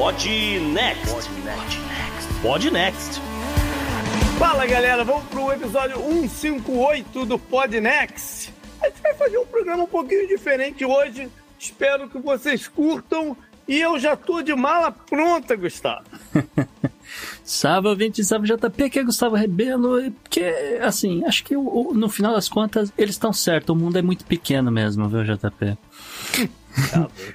Pod Next. Pod Next. Fala galera, vamos pro episódio 158 do Pod Next. A gente vai fazer um programa um pouquinho diferente hoje. Espero que vocês curtam. E eu já tô de mala pronta, Gustavo. Salve, ouvinte, salve JP, aqui é Gustavo Rebelo, porque, assim, acho que no final das contas eles estão certos, o mundo é muito pequeno mesmo, viu, JP?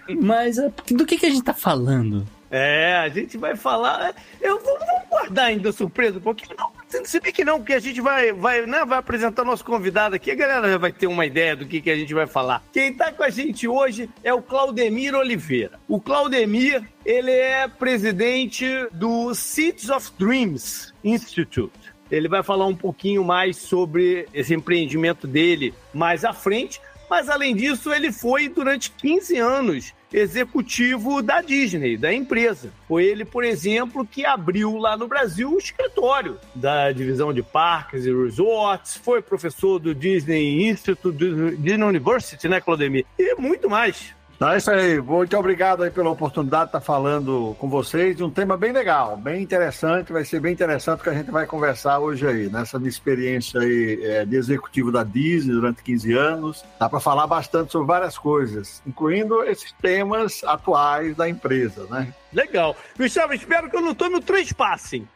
Mas é, do que, que a gente tá falando? É, a gente vai falar. Eu vou, vou guardar ainda surpresa um pouquinho. Não, se bem que não, porque a gente vai, vai, né, vai apresentar nosso convidado aqui. A galera já vai ter uma ideia do que, que a gente vai falar. Quem tá com a gente hoje é o Claudemir Oliveira. O Claudemir, ele é presidente do Seeds of Dreams Institute. Ele vai falar um pouquinho mais sobre esse empreendimento dele mais à frente. Mas além disso, ele foi durante 15 anos executivo da Disney, da empresa. Foi ele, por exemplo, que abriu lá no Brasil o escritório da divisão de parques e resorts, foi professor do Disney Institute, Disney University, né, Claudemir? E muito mais. Então é isso aí. Muito obrigado aí pela oportunidade de estar falando com vocês de um tema bem legal, bem interessante. Vai ser bem interessante que a gente vai conversar hoje aí, nessa minha experiência aí é, de executivo da Disney durante 15 anos. Dá para falar bastante sobre várias coisas, incluindo esses temas atuais da empresa, né? Legal. Gustavo, espero que eu não tome o trespassing.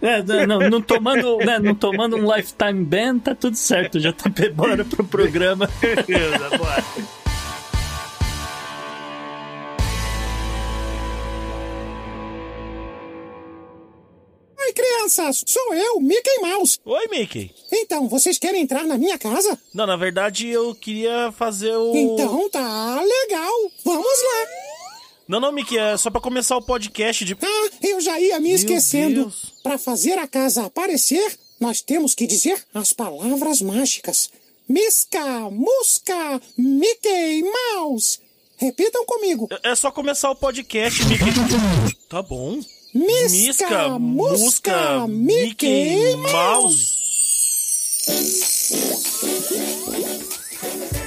é, não, não, tomando, né, não tomando um lifetime ban, tá tudo certo. Já tá bora pro programa. Beleza, bora. Oi, crianças! Sou eu, Mickey Mouse. Oi, Mickey. Então, vocês querem entrar na minha casa? Não, na verdade eu queria fazer o. Então tá legal. Vamos lá. Não, não, Mickey, é só para começar o podcast de. Ah, eu já ia me Meu esquecendo. Para fazer a casa aparecer, nós temos que dizer as palavras mágicas: Misca, Musca, Mickey Mouse. Repitam comigo. É, é só começar o podcast, Mickey. tá bom. Misca, Musca, Mickey Mouse. Então,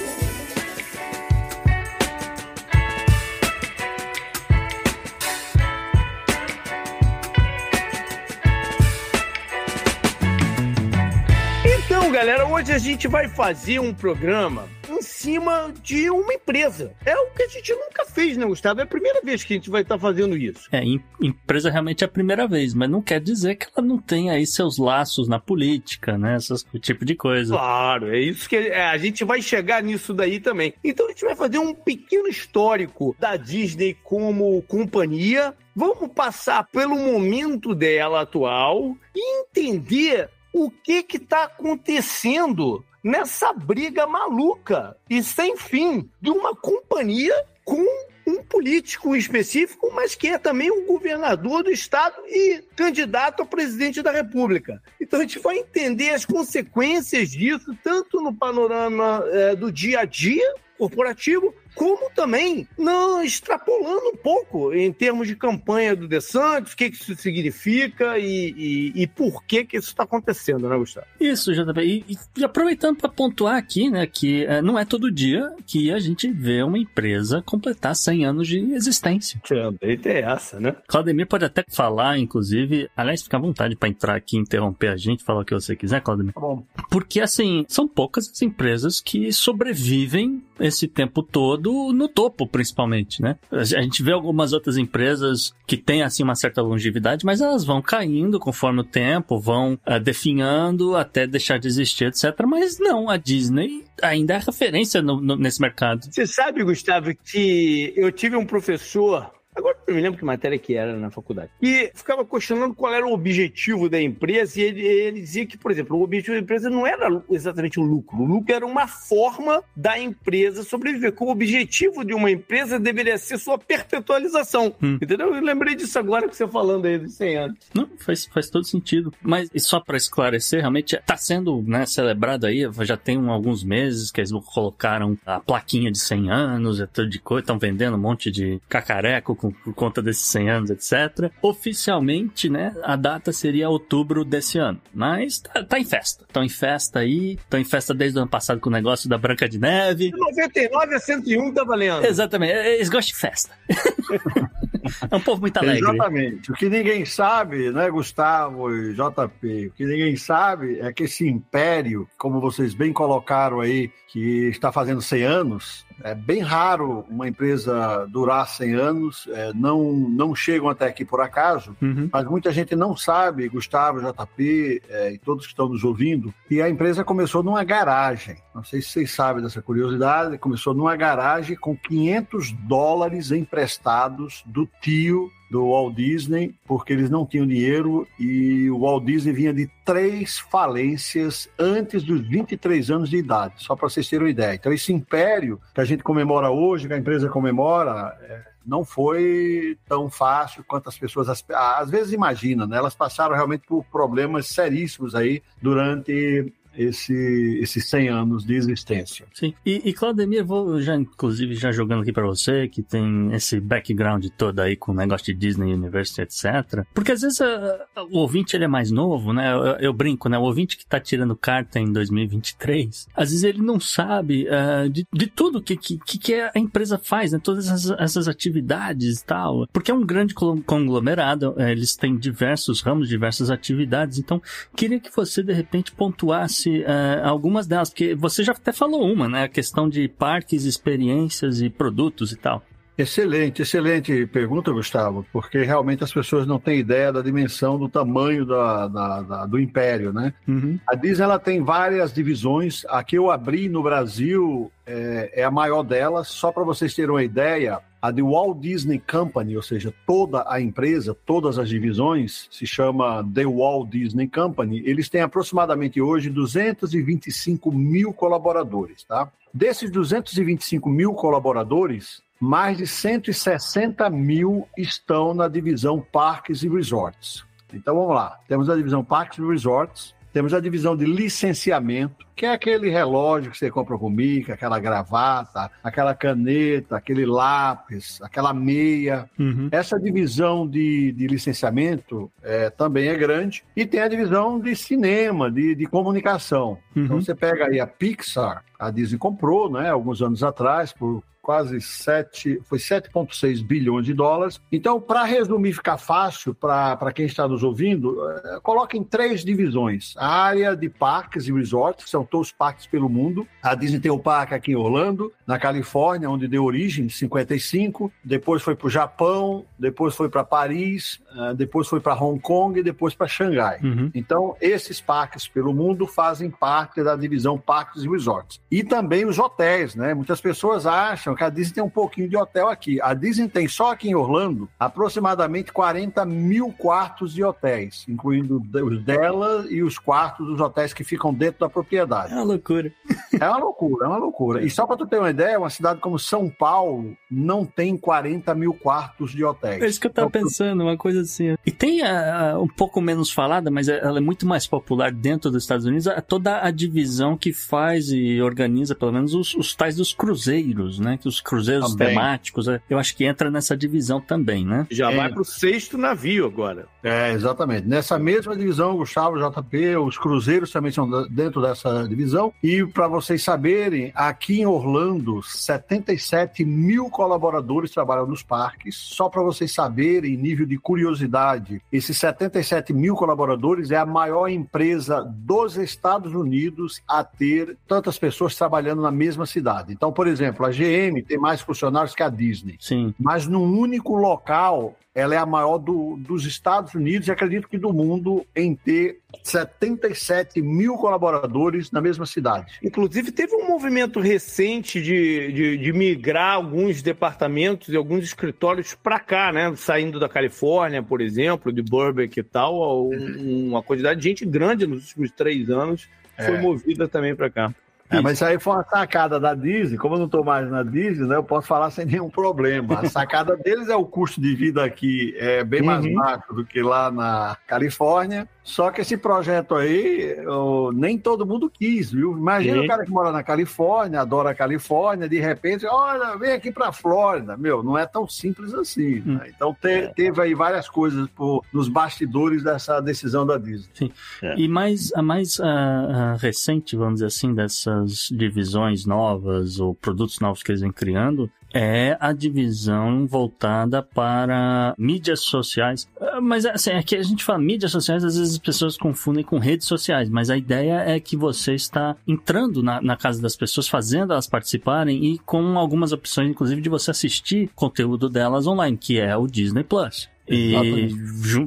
galera, hoje a gente vai fazer um programa em cima de uma empresa. É o que a gente nunca fez, né, Gustavo? É a primeira vez que a gente vai estar tá fazendo isso. É, empresa realmente é a primeira vez, mas não quer dizer que ela não tenha aí seus laços na política, né? Esse tipo de coisa. Claro, é isso que é, a gente vai chegar nisso daí também. Então a gente vai fazer um pequeno histórico da Disney como companhia. Vamos passar pelo momento dela atual e entender o que está acontecendo nessa briga maluca e sem fim de uma companhia com um político específico, mas que é também um governador do estado e candidato a presidente da República. Então a gente vai entender as consequências disso, tanto no panorama é, do dia a dia corporativo, como também não extrapolando um pouco em termos de campanha do DeSantis, o que, que isso significa e, e, e, por que que isso está acontecendo, né, Gustavo? Isso, JB. E, e aproveitando para pontuar aqui, né, que é, não é todo dia que a gente vê uma empresa completar 100 anos de existência. Também tem essa, né? Claudemir pode até falar, inclusive, aliás, fica à vontade para entrar aqui e interromper a gente, falar o que você quiser, Claudemir. Tá bom. Porque, assim, são poucas as empresas que sobrevivem esse tempo todo no topo, principalmente, né? A gente vê algumas outras empresas que têm, assim, uma certa longevidade, mas elas vão caindo conforme o tempo, vão uh, definhando até deixar de existir, etc. Mas não, a Disney ainda é referência no, no, nesse mercado. Você sabe, Gustavo, que eu tive um professor Agora não me lembro que matéria que era na faculdade. E ficava questionando qual era o objetivo da empresa, e ele, ele, dizia que, por exemplo, o objetivo da empresa não era exatamente o lucro. O lucro era uma forma da empresa sobreviver. Que o objetivo de uma empresa deveria ser sua perpetualização. Hum. Entendeu? Eu lembrei disso agora que você falando aí dos 100 anos. Não, faz, faz todo sentido. Mas só para esclarecer, realmente está sendo né, celebrado aí, já tem um, alguns meses que eles colocaram a plaquinha de 100 anos, é tudo de coisa, estão vendendo um monte de cacareco com, por conta desses 100 anos, etc. Oficialmente, né, a data seria outubro desse ano. Mas tá, tá em festa. Estão em festa aí, estão em festa desde o ano passado com o negócio da Branca de Neve. De 99 a 101 tá valendo. Exatamente, eles gostam de festa. É um povo muito alegre. Exatamente. O que ninguém sabe, né, Gustavo e JP, o que ninguém sabe é que esse império, como vocês bem colocaram aí, que está fazendo 100 anos, é bem raro uma empresa durar 100 anos, é, não, não chegam até aqui por acaso, Uhum. mas muita gente não sabe, Gustavo, JP é, e todos que estão nos ouvindo, que a empresa começou numa garagem. Não sei se vocês sabem dessa curiosidade, começou numa garagem com 500 dólares emprestados do tio do Walt Disney, porque eles não tinham dinheiro e o Walt Disney vinha de três falências antes dos 23 anos de idade, só para vocês terem uma ideia. Então, esse império que a gente comemora hoje, que a empresa comemora, é, não foi tão fácil quanto as pessoas às, às vezes imaginam, né? Elas passaram realmente por problemas seríssimos aí durante esse, esses 100 anos de existência. Sim. E, e Claudemir, vou já, inclusive, já jogando aqui pra você, que tem esse background todo aí com o negócio de Disney University, etc. Porque às vezes ah, o ouvinte ele é mais novo, né? Eu, eu brinco, né? O ouvinte que tá tirando carta em 2023, às vezes ele não sabe ah, de, de tudo que, que, que a empresa faz, né? Todas essas, essas atividades e tal. Porque é um grande conglomerado, eh, eles têm diversos ramos, diversas atividades. Então, queria que você, de repente, pontuasse eh, algumas delas, porque você já até falou uma, né? A questão de parques, experiências e produtos e tal. Excelente, excelente pergunta, Gustavo, porque realmente as pessoas não têm ideia da dimensão, do tamanho da, da- da- do império, né? Uhum. A Disney ela tem várias divisões. A que eu abri no Brasil é, é a maior delas. Só para vocês terem uma ideia, a de Walt Disney Company, ou seja, toda a empresa, todas as divisões, se chama The Walt Disney Company. Eles têm aproximadamente hoje 225 mil colaboradores, tá? Desses 225 mil colaboradores, mais de 160 mil estão na divisão Parques e Resorts. Então vamos lá. Temos a divisão Parques e Resorts, temos a divisão de licenciamento, que é aquele relógio que você compra com mica, aquela gravata, aquela caneta, aquele lápis, aquela meia. Uhum. Essa divisão de, de licenciamento é, também é grande. E tem a divisão de cinema, de, de comunicação. Então Uhum. você pega aí a Pixar, a Disney comprou, né, alguns anos atrás, por quase 7, foi 7,6 bilhões de dólares. Então, para resumir, ficar fácil para quem está nos ouvindo, eh, coloca em três divisões. A área de parques e resorts, que são todos os parques pelo mundo. A Disney tem o parque aqui em Orlando, na Califórnia, onde deu origem, em 55. Depois foi para o Japão, depois foi para Paris, eh, depois foi para Hong Kong e depois para Xangai. Uhum. Então, esses parques pelo mundo fazem parte da divisão Parques e Resorts. E também os hotéis, né? Muitas pessoas acham que a Disney tem um pouquinho de hotel aqui. A Disney tem só aqui em Orlando aproximadamente 40 mil quartos de hotéis, incluindo os dela e os quartos dos hotéis que ficam dentro da propriedade. É uma loucura. É uma loucura, é uma loucura. E só para tu ter uma ideia, uma cidade como São Paulo não tem 40 mil quartos de hotéis. É isso que eu tava Então, pensando, uma coisa assim. E tem ah, um pouco menos falada, mas ela é muito mais popular dentro dos Estados Unidos, a- toda a divisão que faz e organiza, pelo menos, os, os tais dos cruzeiros, né? Que os cruzeiros Também. temáticos, eh, eu acho que entra nessa divisão também, né? Já É. vai pro sexto navio agora. É, exatamente. Nessa mesma divisão, Gustavo, JP, os cruzeiros também são dentro dessa divisão. E para vocês saberem, aqui em Orlando, 77 mil colaboradores trabalham nos parques. Só para vocês saberem, nível de curiosidade, esses 77 mil colaboradores é a maior empresa dos Estados Unidos a ter tantas pessoas trabalhando na mesma cidade. Então, por exemplo, a GM tem mais funcionários que a Disney Sim. mas num único local ela é a maior do- dos Estados Unidos e acredito que do mundo em ter 77 mil colaboradores na mesma cidade. Inclusive, teve um movimento recente de, de, de migrar alguns departamentos e alguns escritórios para cá, né? Saindo da Califórnia, por exemplo, de Burbank e tal. Um- Uma quantidade de gente grande nos últimos três anos foi É. movida também para cá. É, mas isso aí foi uma sacada da Disney. Como eu não estou mais na Disney, né, eu posso falar sem nenhum problema. A sacada deles é o custo de vida aqui é bem mais Uhum. baixo do que lá na Califórnia. Só que esse projeto aí, eu- nem todo mundo quis, viu? Imagina Sim. o cara que mora na Califórnia, adora a Califórnia, de repente, olha, vem aqui para Flórida. Meu, não é tão simples assim. Hum. né? Então te- teve aí várias coisas por, nos bastidores dessa decisão da Disney. E mais, a mais ah, ah, recente, vamos dizer assim, dessas divisões novas ou produtos novos que eles vêm criando é a divisão voltada para mídias sociais. Ah, mas assim, aqui a gente fala mídias sociais, às vezes as pessoas confundem com redes sociais, mas a ideia é que você está entrando na, na casa das pessoas, fazendo elas participarem e com algumas opções, inclusive, de você assistir conteúdo delas online, que é o Disney Plus. E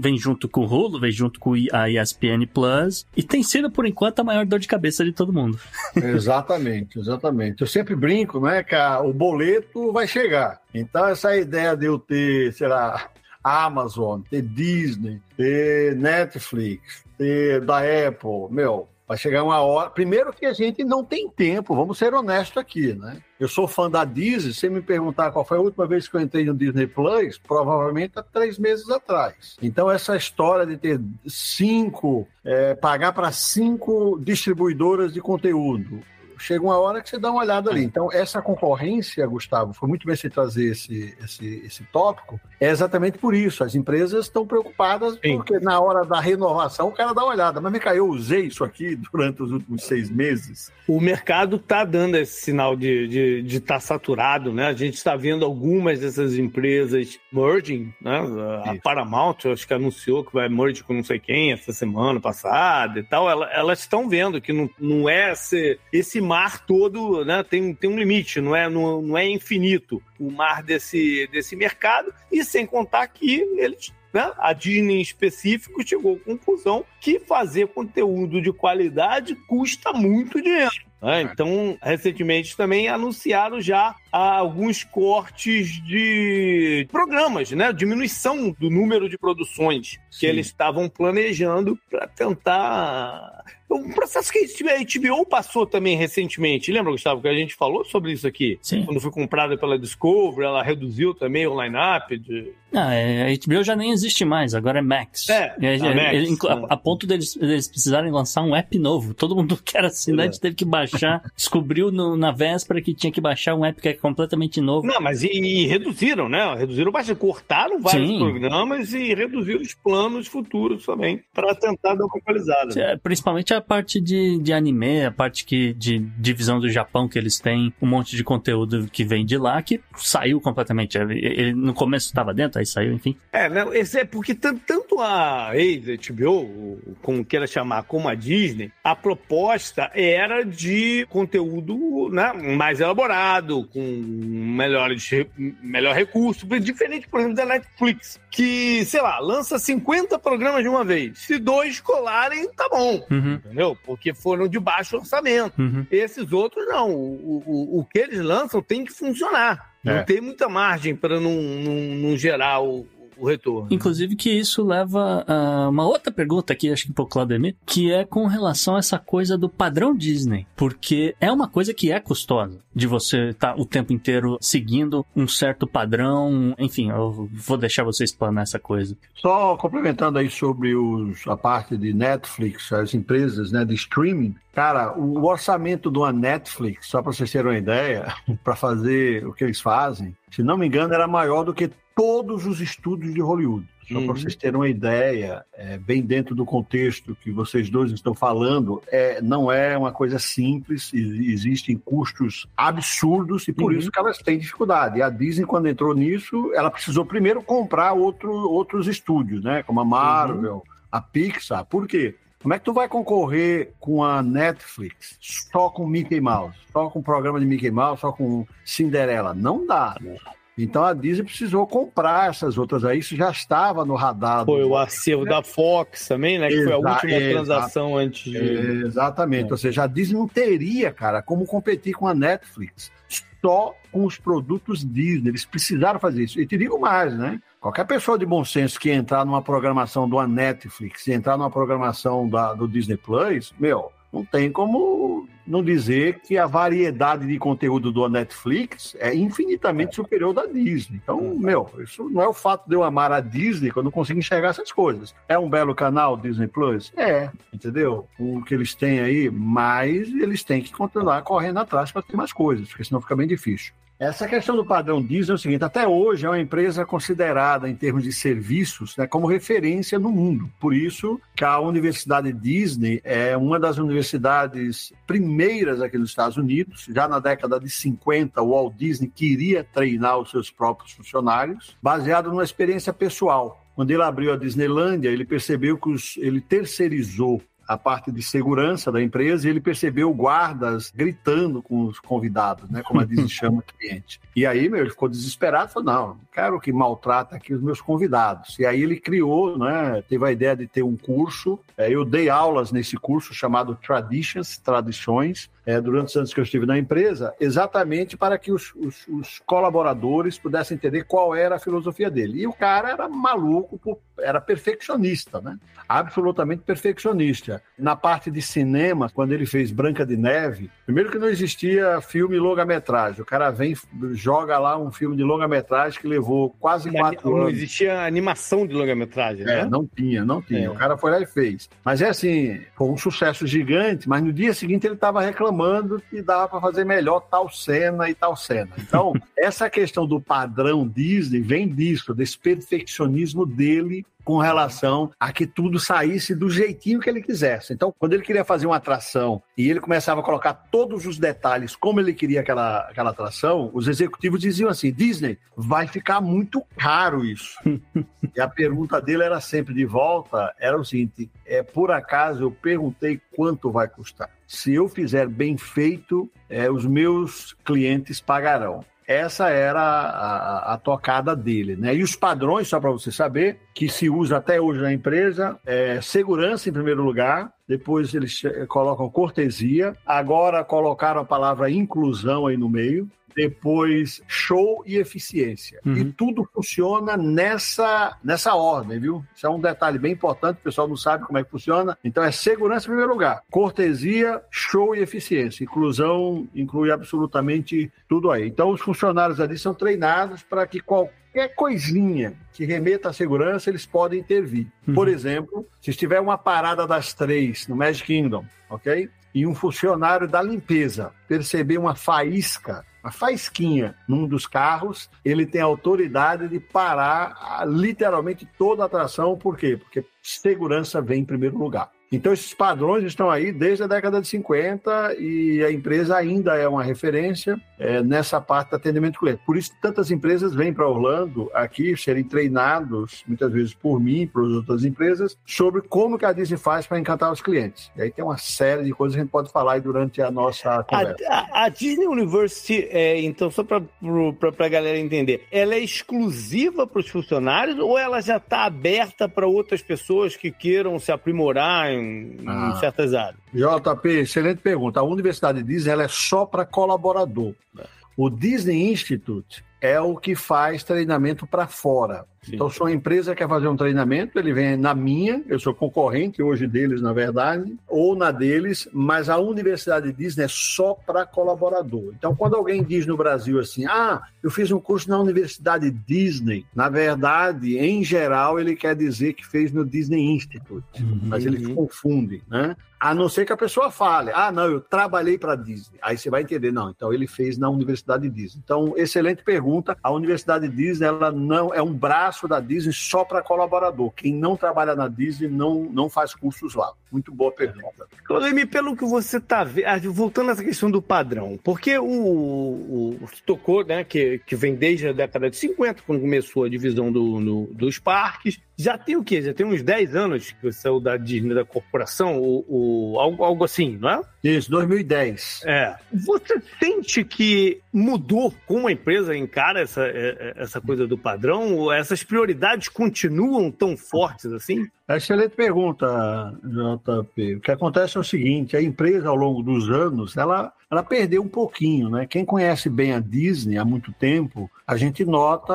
vem junto com o Hulu, vem junto com a ESPN Plus. E tem sido, por enquanto, a maior dor de cabeça de todo mundo. exatamente, exatamente. Eu sempre brinco, né, que a, o boleto vai chegar. Então, essa ideia de eu ter, sei lá, Amazon, ter Disney, ter Netflix, ter da Apple, meu, Vai chegar uma hora. Primeiro que a gente não tem tempo, vamos ser honestos aqui, né? Eu sou fã da Disney. Se me perguntar qual foi a última vez que eu entrei no Disney Plus, provavelmente há três meses atrás. Então, essa história de ter cinco, é, pagar para cinco distribuidoras de conteúdo, chega uma hora que você dá uma olhada ali. Então, essa concorrência, Gustavo, foi muito bem você trazer esse, esse, esse tópico, é exatamente por isso. As empresas estão preocupadas Sim. porque na hora da renovação o cara dá uma olhada. Mas, me caiu, eu usei isso aqui durante os últimos seis meses. O mercado está dando esse sinal de estar de, de tá saturado, né? A gente está vendo algumas dessas empresas merging, né? A isso. Paramount, acho que anunciou que vai merge com não sei quem essa semana passada e tal. Elas estão vendo que não, não é esse, esse mar todo, né? Tem, tem um limite, não é, não, não é infinito o mar desse, desse mercado. E sem contar que eles né? A Disney em específico chegou à conclusão que fazer conteúdo de qualidade custa muito dinheiro. Né? Então, recentemente também anunciaram já alguns cortes de programas, né? Diminuição do número de produções Sim. que eles estavam planejando para tentar um processo que a HBO passou também recentemente. Lembra, Gustavo, que a gente falou sobre isso aqui? Sim. Quando foi comprada pela Discovery, ela reduziu também o line-up de... Ah, é, a HBO já nem existe mais, agora é Max. É, é, a, Max, a, a, a, ponto deles, deles precisarem lançar um app novo. Todo mundo que era assinante é. teve que baixar, descobriu no, na véspera que tinha que baixar um app que é completamente novo. Não, mas e, e reduziram, né? Reduziram bastante, cortaram vários Sim. programas e reduziram os planos futuros também, para tentar dar uma equalizada. É, principalmente a parte de, de anime, a parte que, de divisão do Japão que eles têm, um monte de conteúdo que vem de lá, que saiu completamente. Ele, ele no começo estava dentro, aí saiu, enfim. É, não, esse é porque tanto a HBO, como queira chamar, como a Disney, a proposta era de conteúdo né, mais elaborado, com melhores, melhor recurso, diferente, por exemplo, da Netflix, que, sei lá, lança 50 programas de uma vez. Se dois colarem, tá bom. Uhum. Entendeu? Porque foram de baixo orçamento. Uhum. Esses outros não. O, o, o que eles lançam tem que funcionar. É. Não tem muita margem para não, não, não gerar o, o retorno. Inclusive que isso leva a uma outra pergunta aqui, acho que para o Claudemir, que é com relação a essa coisa do padrão Disney, porque é uma coisa que é custosa, de você estar tá o tempo inteiro seguindo um certo padrão, enfim, eu vou deixar você explanar essa coisa. Só complementando aí sobre os, a parte de Netflix, as empresas né, de streaming, Cara, o orçamento de uma Netflix, só para vocês terem uma ideia, para fazer o que eles fazem, se não me engano, era maior do que todos os estúdios de Hollywood. Só uhum. para vocês terem uma ideia, é, bem dentro do contexto que vocês dois estão falando, é, não é uma coisa simples, existem custos absurdos e por uhum. isso que elas têm dificuldade. E a Disney, quando entrou nisso, ela precisou primeiro comprar outro, outros estúdios, né? Como a Marvel, uhum. a Pixar. Por quê? Como é que tu vai concorrer com a Netflix só com Mickey Mouse? Só com o programa de Mickey Mouse, só com Cinderela? Não dá. Então a Disney precisou comprar essas outras aí, isso já estava no radar. Foi o acervo né? da Fox também, né? Que Exa foi a última transação antes de. exatamente. É. Ou seja, a Disney não teria, cara, como competir com a Netflix só com os produtos Disney. Eles precisaram fazer isso. E te digo mais, né? Qualquer pessoa de bom senso que entrar numa programação do Netflix, entrar numa programação da, do Disney Plus, meu, não tem como não dizer que a variedade de conteúdo do Netflix é infinitamente superior da Disney. Então, meu, isso não é o fato de eu amar a Disney que eu não consigo enxergar essas coisas. É um belo canal, Disney Plus? É, entendeu? O que eles têm aí, mas eles têm que continuar correndo atrás para ter mais coisas, porque senão fica bem difícil. Essa questão do padrão Disney é o seguinte: até hoje é uma empresa considerada, em termos de serviços, né, como referência no mundo. Por isso que a Universidade Disney é uma das universidades primeiras aqui nos Estados Unidos. Já na década de 50, o Walt Disney queria treinar os seus próprios funcionários, baseado numa experiência pessoal. Quando ele abriu a Disneylândia, ele percebeu que os, ele terceirizou a parte de segurança da empresa e ele percebeu guardas gritando com os convidados, né? Como a Disney chama o cliente. E aí, meu, ele ficou desesperado, falou, não, não quero que maltrata aqui os meus convidados. E aí ele criou, né? Teve a ideia de ter um curso. É, eu dei aulas nesse curso chamado Traditions, Tradições, é, durante os anos que eu estive na empresa, exatamente para que os, os, os, colaboradores pudessem entender qual era a filosofia dele. E o cara era maluco, era perfeccionista, né? Absolutamente perfeccionista. Na parte de cinema, quando ele fez Branca de Neve, primeiro que não existia filme longa-metragem. O cara vem, joga lá um filme de longa-metragem que levou quase quatro não anos. Não existia animação de longa-metragem, é, né? não tinha, não tinha. É. O cara foi lá e fez. Mas é assim, foi um sucesso gigante, mas no dia seguinte ele estava reclamando reclamando que dava para fazer melhor tal cena e tal cena. Então, essa questão do padrão Disney vem disso, desse perfeccionismo dele com relação a que tudo saísse do jeitinho que ele quisesse. Então, quando ele queria fazer uma atração e ele começava a colocar todos os detalhes como ele queria aquela, aquela atração, os executivos diziam assim: Disney, vai ficar muito caro isso. e a pergunta dele era sempre de volta: era o seguinte, é por acaso eu perguntei quanto vai custar. Se eu fizer bem feito, é, os meus clientes pagarão. Essa era a, a, tocada dele, né? E os padrões, só para você saber, que se usa até hoje na empresa, é segurança em primeiro lugar, depois eles colocam cortesia, agora colocaram a palavra inclusão aí no meio, depois show e eficiência. Uhum. E tudo funciona nessa, nessa ordem, viu? Isso é um detalhe bem importante, o pessoal não sabe como é que funciona. Então é segurança em primeiro lugar, cortesia, show e eficiência. Inclusão inclui absolutamente tudo aí. Então os funcionários ali são treinados para que qualquer coisinha que remeta à segurança, eles podem intervir. Uhum. Por exemplo, se estiver uma parada das três no Magic Kingdom, ok? E um funcionário da limpeza perceber uma faísca uma faisquinha num dos carros, ele tem autoridade de parar literalmente toda a atração. Por quê? Porque segurança vem em primeiro lugar. Então, esses padrões estão aí desde a década de 50 e a empresa ainda é uma referência é, nessa parte do atendimento cliente. Por isso, tantas empresas vêm para Orlando aqui serem treinados, muitas vezes por mim, por outras empresas, sobre como que a Disney faz para encantar os clientes. E aí tem uma série de coisas que a gente pode falar aí durante a nossa conversa. A, a, a Disney University, é, então, só para a galera entender, ela é exclusiva para os funcionários ou ela já está aberta para outras pessoas que queiram se aprimorar em, ah. em certas áreas? JP, excelente pergunta. A Universidade Disney ela é só para colaborador. O Disney Institute é o que faz treinamento para fora. Sim. Então, se uma empresa quer fazer um treinamento, ele vem na minha, eu sou concorrente hoje deles, na verdade, ou na deles, mas a Universidade Disney é só para colaborador. Então, quando alguém diz no Brasil assim, ah, eu fiz um curso na Universidade Disney, na verdade, em geral, ele quer dizer que fez no Disney Institute, uhum. mas eles confundem, né? A não ser que a pessoa fale, ah, não, eu trabalhei para Disney. Aí você vai entender, não, então ele fez na Universidade Disney. Então, excelente pergunta. A Universidade Disney, ela não é um braço da Disney só para colaborador. Quem não trabalha na Disney não, não faz cursos lá. Muito boa pergunta. Clodemir, pelo que você está vendo, ah, voltando a essa questão do padrão, porque o, o, o tocou, né, que, que vem desde a década de 50, quando começou a divisão do, no, dos parques, já tem o quê? Já tem uns 10 anos que você saiu da Disney, da corporação, o, o, algo, algo assim, não é? Isso, 2010. É. Você sente que mudou como a empresa encara essa, é, é, essa coisa do padrão? Essas prioridades continuam tão fortes assim? Excelente pergunta, JP. O que acontece é o seguinte, a empresa ao longo dos anos, ela, ela perdeu um pouquinho, né? Quem conhece bem a Disney há muito tempo, a gente nota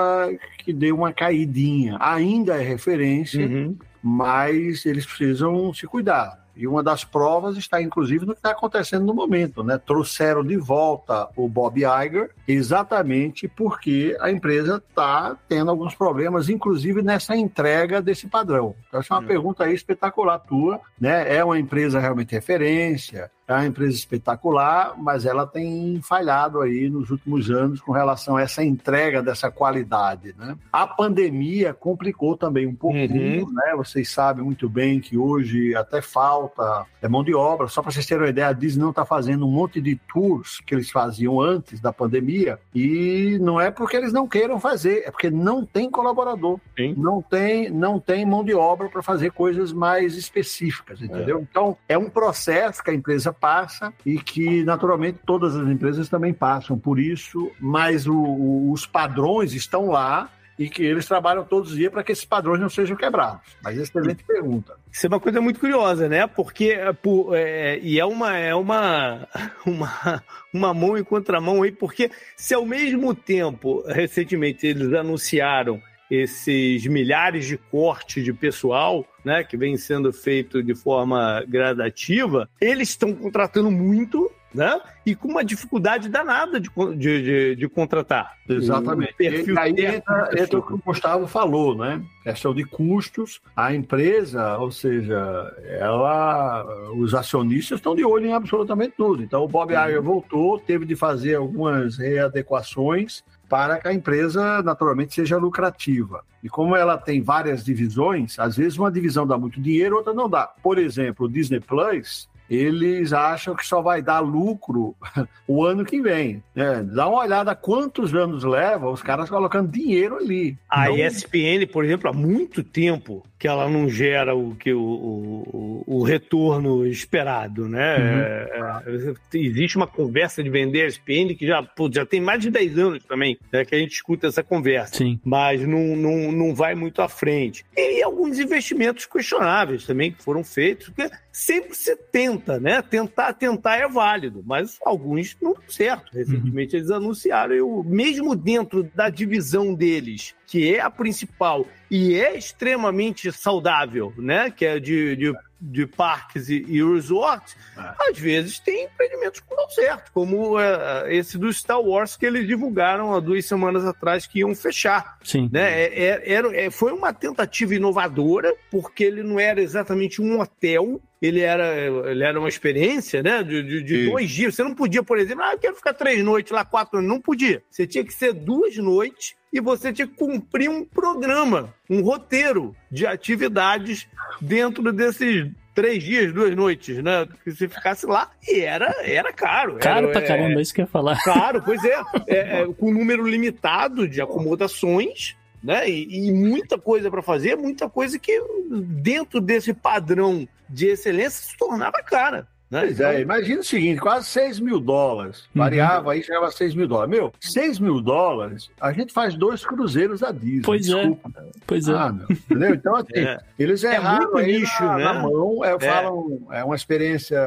que deu uma caidinha. Ainda é referência, uhum. mas eles precisam se cuidar. E uma das provas está, inclusive, no que está acontecendo no momento. Né? Trouxeram de volta o Bob Iger, exatamente porque a empresa está tendo alguns problemas, inclusive nessa entrega desse padrão. Então, essa é uma hum. pergunta aí espetacular tua. Né? É uma empresa realmente referência, é uma empresa espetacular, mas ela tem falhado aí nos últimos anos com relação a essa entrega dessa qualidade, né? A pandemia complicou também um pouquinho, Uhum. né? Vocês sabem muito bem que hoje até falta é mão de obra. Só para vocês terem uma ideia, a Disney não está fazendo um monte de tours que eles faziam antes da pandemia e não é porque eles não queiram fazer, é porque não tem colaborador, Sim. não tem, não tem mão de obra para fazer coisas mais específicas, entendeu? Então é um processo que a empresa passa e que naturalmente todas as empresas também passam por isso, mas o- o- os padrões estão lá e que eles trabalham todos os dias para que esses padrões não sejam quebrados. Mas excelente pergunta. Isso é uma coisa muito curiosa, né? Porque é, por- é, e é uma é uma, uma uma mão em contramão aí, porque se ao mesmo tempo recentemente eles anunciaram esses milhares de cortes de pessoal, né, que vem sendo feito de forma gradativa, eles estão contratando muito, né? E com uma dificuldade danada de, de, de, de contratar. Exatamente. E aí entra, entra o que o Gustavo falou, né? Questão de custos. A empresa, ou seja, ela, os acionistas estão de olho em absolutamente tudo. Então o Bob Iger voltou, teve de fazer algumas readequações para que a empresa naturalmente seja lucrativa. E como ela tem várias divisões, às vezes uma divisão dá muito dinheiro, outra não dá. Por exemplo, o Disney Plus, eles acham que só vai dar lucro o ano que vem. né? Dá uma olhada quantos anos leva os caras colocando dinheiro ali. A Não- ESPN, por exemplo, há muito tempo que ela não gera o que o, o, o retorno esperado, né? É, é, existe uma conversa de vender a ESPN que já, pô, já tem mais de 10 anos também, né, que a gente escuta essa conversa. Sim. Mas não, não, não vai muito à frente. E alguns investimentos questionáveis também que foram feitos, porque sempre se tenta, né? Tentar, tentar é válido, mas alguns não certo. Recentemente eles anunciaram, eu, mesmo dentro da divisão deles, que é a principal e é extremamente saudável, né? Que é de, de, de parques e, e resorts, às vezes tem empreendimentos que não dão certo, como é, esse do Star Wars que eles divulgaram há duas semanas atrás que iam fechar Sim. né? É- é- era- é- foi uma tentativa inovadora, porque ele não era exatamente um hotel, ele era, ele era uma experiência, né? De, de- de dois dias. Você não podia, por exemplo, ah, eu quero ficar três noites lá, quatro noites. Não podia. Você tinha que ser duas noites e você tinha que cumprir um programa, um roteiro de atividades dentro desses três dias, duas noites, né? Que você ficasse lá e era, era caro. Caro era, pra é- caramba, é isso que eu ia falar. Claro, pois é. É, é, com número limitado de acomodações, né? E, e muita coisa para fazer, muita coisa que dentro desse padrão de excelência se tornava cara. Né? Pois é, imagina o seguinte: quase 6 mil dólares. Uhum. Variava aí, chegava a 6 mil dólares. Meu, 6 mil dólares, a gente faz dois cruzeiros da Disney. Pois é. desculpa. Pois é. Ah, meu, entendeu? Então, assim, É. eles É erraram muito aí nicho, na, né? na mão, é, falam, é uma experiência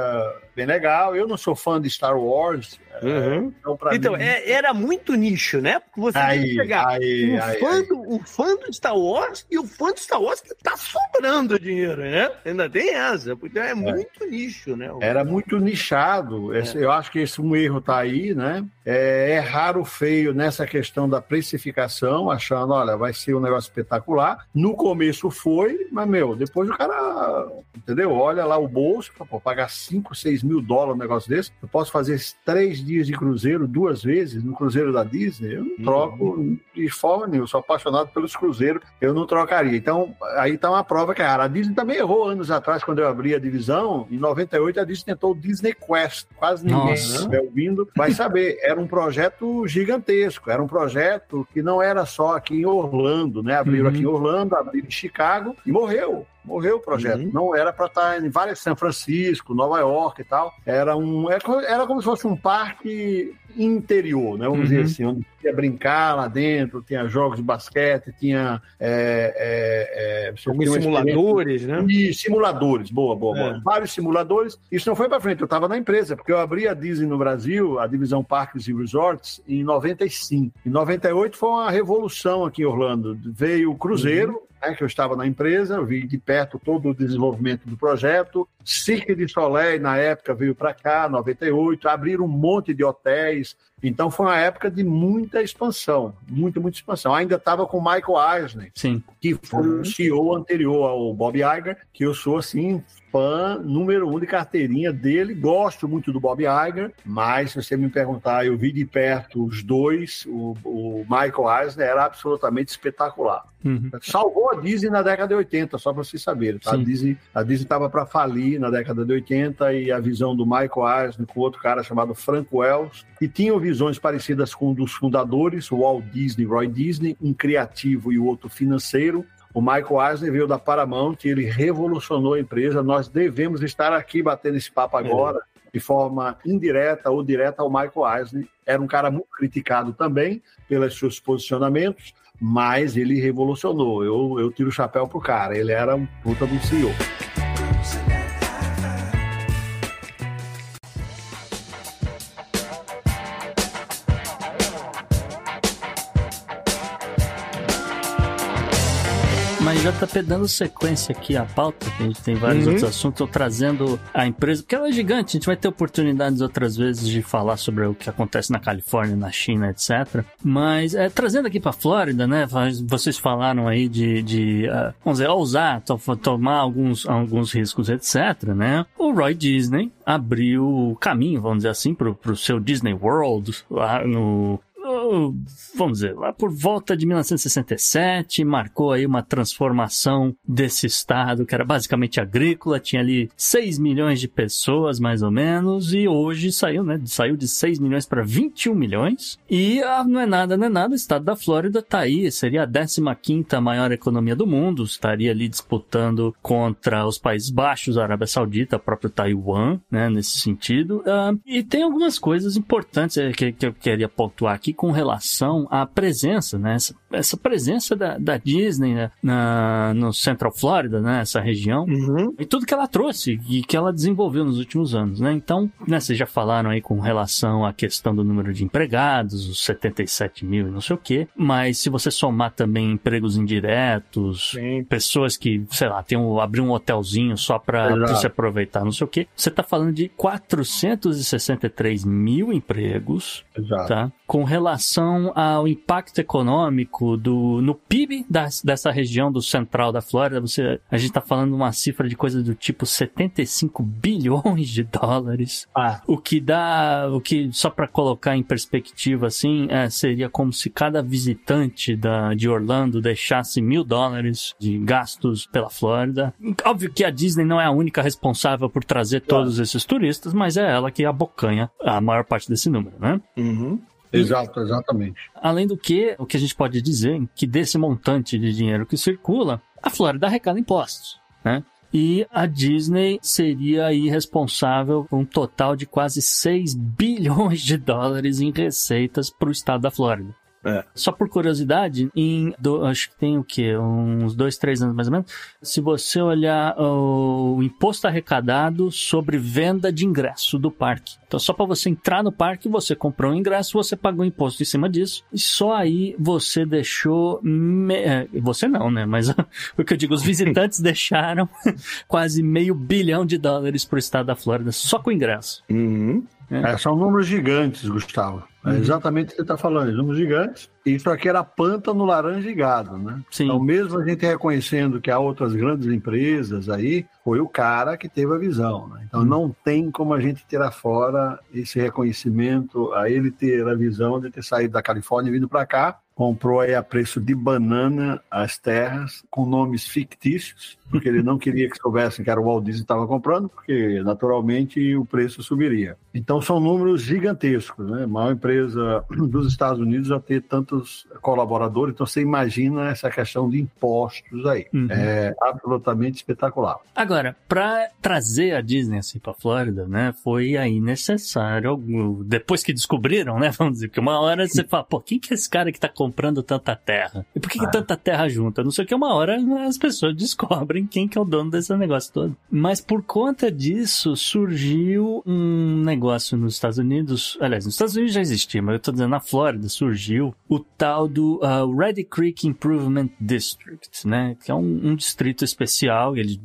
bem legal. Eu não sou fã de Star Wars, Uhum. então Então, mim... é- era muito nicho, né? Porque você tem que Aí, pegar aí, o, aí, fã aí. do, o fã do Star Wars e o fã do Star Wars que tá sobrando dinheiro, né? Ainda tem essa, porque é muito nicho, né? Era muito nichado. Esse- Eu acho que esse um erro está aí, né? É, erraram feio nessa questão da precificação, achando, olha, vai ser um negócio espetacular. No começo foi, mas, meu, depois o cara, entendeu? Olha lá o bolso, fala, pô, pagar 5, 6 mil dólares um negócio desse. Eu posso fazer esses três dias de cruzeiro duas vezes no cruzeiro da Disney? Eu não troco de forma nenhuma. Eu sou apaixonado pelos cruzeiros, eu não trocaria. Então, aí tá uma prova que a Disney também errou anos atrás, quando eu abri a divisão. Em 98, a Disney tentou o Disney Quest. Quase ninguém que estiver ouvindo vai saber. Era um projeto gigantesco. Era um projeto que não era só aqui em Orlando, né? Abriram Uhum. aqui em Orlando, abriram em Chicago e morreu. Morreu o projeto. Uhum. Não era para estar em várias São Francisco, Nova York e tal. Era um era, co- era como se fosse um parque interior, né? Vamos Uhum. dizer assim, onde ia brincar lá dentro, tinha jogos de basquete, tinha é, é, é, Alguns tinha simuladores, né? e simuladores, boa, boa, É. boa. Vários simuladores. Isso não foi para frente, eu estava na empresa, porque eu abri a Disney no Brasil, a divisão Parques e Resorts, em 95. Em 98 foi uma revolução aqui em Orlando. Veio o Cruzeiro, né, que eu estava na empresa, vi de perto todo o desenvolvimento do projeto. Cirque de Soleil, na época, veio para cá, 98, abriram um monte de hotéis. Então foi uma época de muita expansão, muita, muita expansão. Ainda estava com o Michael Eisner, Sim. que foi o CEO anterior ao Bob Iger, que eu sou assim fã número um de carteirinha dele. Gosto muito do Bob Iger, mas se você me perguntar, eu vi de perto os dois. O, o Michael Eisner era absolutamente espetacular. Uhum. Salvou a Disney na década de 80, só para vocês saberem. Tá? A Disney a estava para falir na década de 80 e a visão do Michael Eisner com outro cara chamado Frank Wells, que tinham visões parecidas com um dos fundadores, Walt Disney, Roy Disney, um criativo e o outro financeiro. O Michael Eisner veio da Paramount e ele revolucionou a empresa. Nós devemos estar aqui batendo esse papo agora. É de forma indireta ou direta ao Michael Eisner. Era um cara muito criticado também pelos seus posicionamentos, mas ele revolucionou. Eu, eu tiro o chapéu pro cara, ele era um puta do CEO. Já tá dando sequência aqui a pauta, que a gente tem vários uhum. outros assuntos, tô trazendo a empresa, porque ela é gigante, a gente vai ter oportunidades outras vezes de falar sobre o que acontece na Califórnia, na China, etc. Mas é, trazendo aqui pra Flórida, né, vocês falaram aí de, de uh, vamos dizer, ousar, to tomar alguns, alguns riscos, etc, né? O Roy Disney abriu o caminho, vamos dizer assim, pro, pro seu Disney World lá no vamos dizer, lá por volta de 1967, marcou aí uma transformação desse estado que era basicamente agrícola, tinha ali 6 milhões de pessoas, mais ou menos, e hoje saiu, né, saiu de 6 milhões para 21 milhões, e ah, não é nada, não é nada, o estado da Flórida tá aí, seria a 15ª maior economia do mundo, estaria ali disputando contra os Países Baixos, a Arábia Saudita, próprio Taiwan, né, nesse sentido, uh, e tem algumas coisas importantes eh, que, que eu queria pontuar aqui com relação à presença, né? Essa, essa presença da, da Disney né? na, no Central Florida, né? Essa região. Uhum. E tudo que ela trouxe e que ela desenvolveu nos últimos anos, né? Então, né, vocês já falaram aí com relação à questão do número de empregados, os 77 mil e não sei o quê. Mas se você somar também empregos indiretos, Sim. pessoas que, sei lá, tem um, abrir um hotelzinho só para se aproveitar, não sei o quê, você está falando de 463 mil empregos, Exato. tá? Com relação relação ao impacto econômico do, no PIB das, dessa região do central da Flórida, você, a gente está falando uma cifra de coisa do tipo 75 bilhões de dólares. Ah. O que dá, o que, só para colocar em perspectiva assim, é, seria como se cada visitante da, de Orlando deixasse mil dólares de gastos pela Flórida. Óbvio que a Disney não é a única responsável por trazer todos esses turistas, mas é ela que abocanha a maior parte desse número, né? Uhum. Exato, exatamente. Além do que, o que a gente pode dizer é que desse montante de dinheiro que circula, a Flórida arrecada impostos, né? E a Disney seria aí responsável por um total de quase 6 bilhões de dólares em receitas para o estado da Flórida. É. Só por curiosidade, em do, acho que tem o quê? Uns dois, três anos mais ou menos. Se você olhar o imposto arrecadado sobre venda de ingresso do parque. Então, só para você entrar no parque, você comprou um ingresso, você pagou imposto em cima disso. E só aí você deixou. Me... É, você não, né? Mas o que eu digo, os visitantes deixaram quase meio bilhão de dólares para o estado da Flórida só com ingresso. Uhum. É. É, são números gigantes, Gustavo. É uhum. exatamente o que você está falando, números gigantes. Isso aqui era pântano laranja e gado, né? Sim. Então, mesmo a gente reconhecendo que há outras grandes empresas aí, foi o cara que teve a visão. Né? Então, uhum. não tem como a gente tirar fora esse reconhecimento, a ele ter a visão de ter saído da Califórnia e vindo para cá comprou aí a preço de banana as terras com nomes fictícios, porque ele não queria que soubessem que era o Walt Disney que estava comprando, porque naturalmente o preço subiria. Então são números gigantescos, né? A maior empresa dos Estados Unidos a ter tantos colaboradores, então você imagina essa questão de impostos aí. Uhum. É absolutamente espetacular. Agora, para trazer a Disney assim para Flórida, né, foi aí necessário, depois que descobriram, né, vamos dizer, que uma hora você fala, pô, quem que é esse cara que está comprando tanta terra? E por que, que ah. tanta terra junta? Não sei o que, uma hora as pessoas descobrem quem que é o dono desse negócio todo. Mas por conta disso, surgiu um negócio nos Estados Unidos, aliás, nos Estados Unidos já existia, mas eu tô dizendo, na Flórida surgiu o tal do uh, Ready Creek Improvement District, né? Que é um, um distrito especial, ele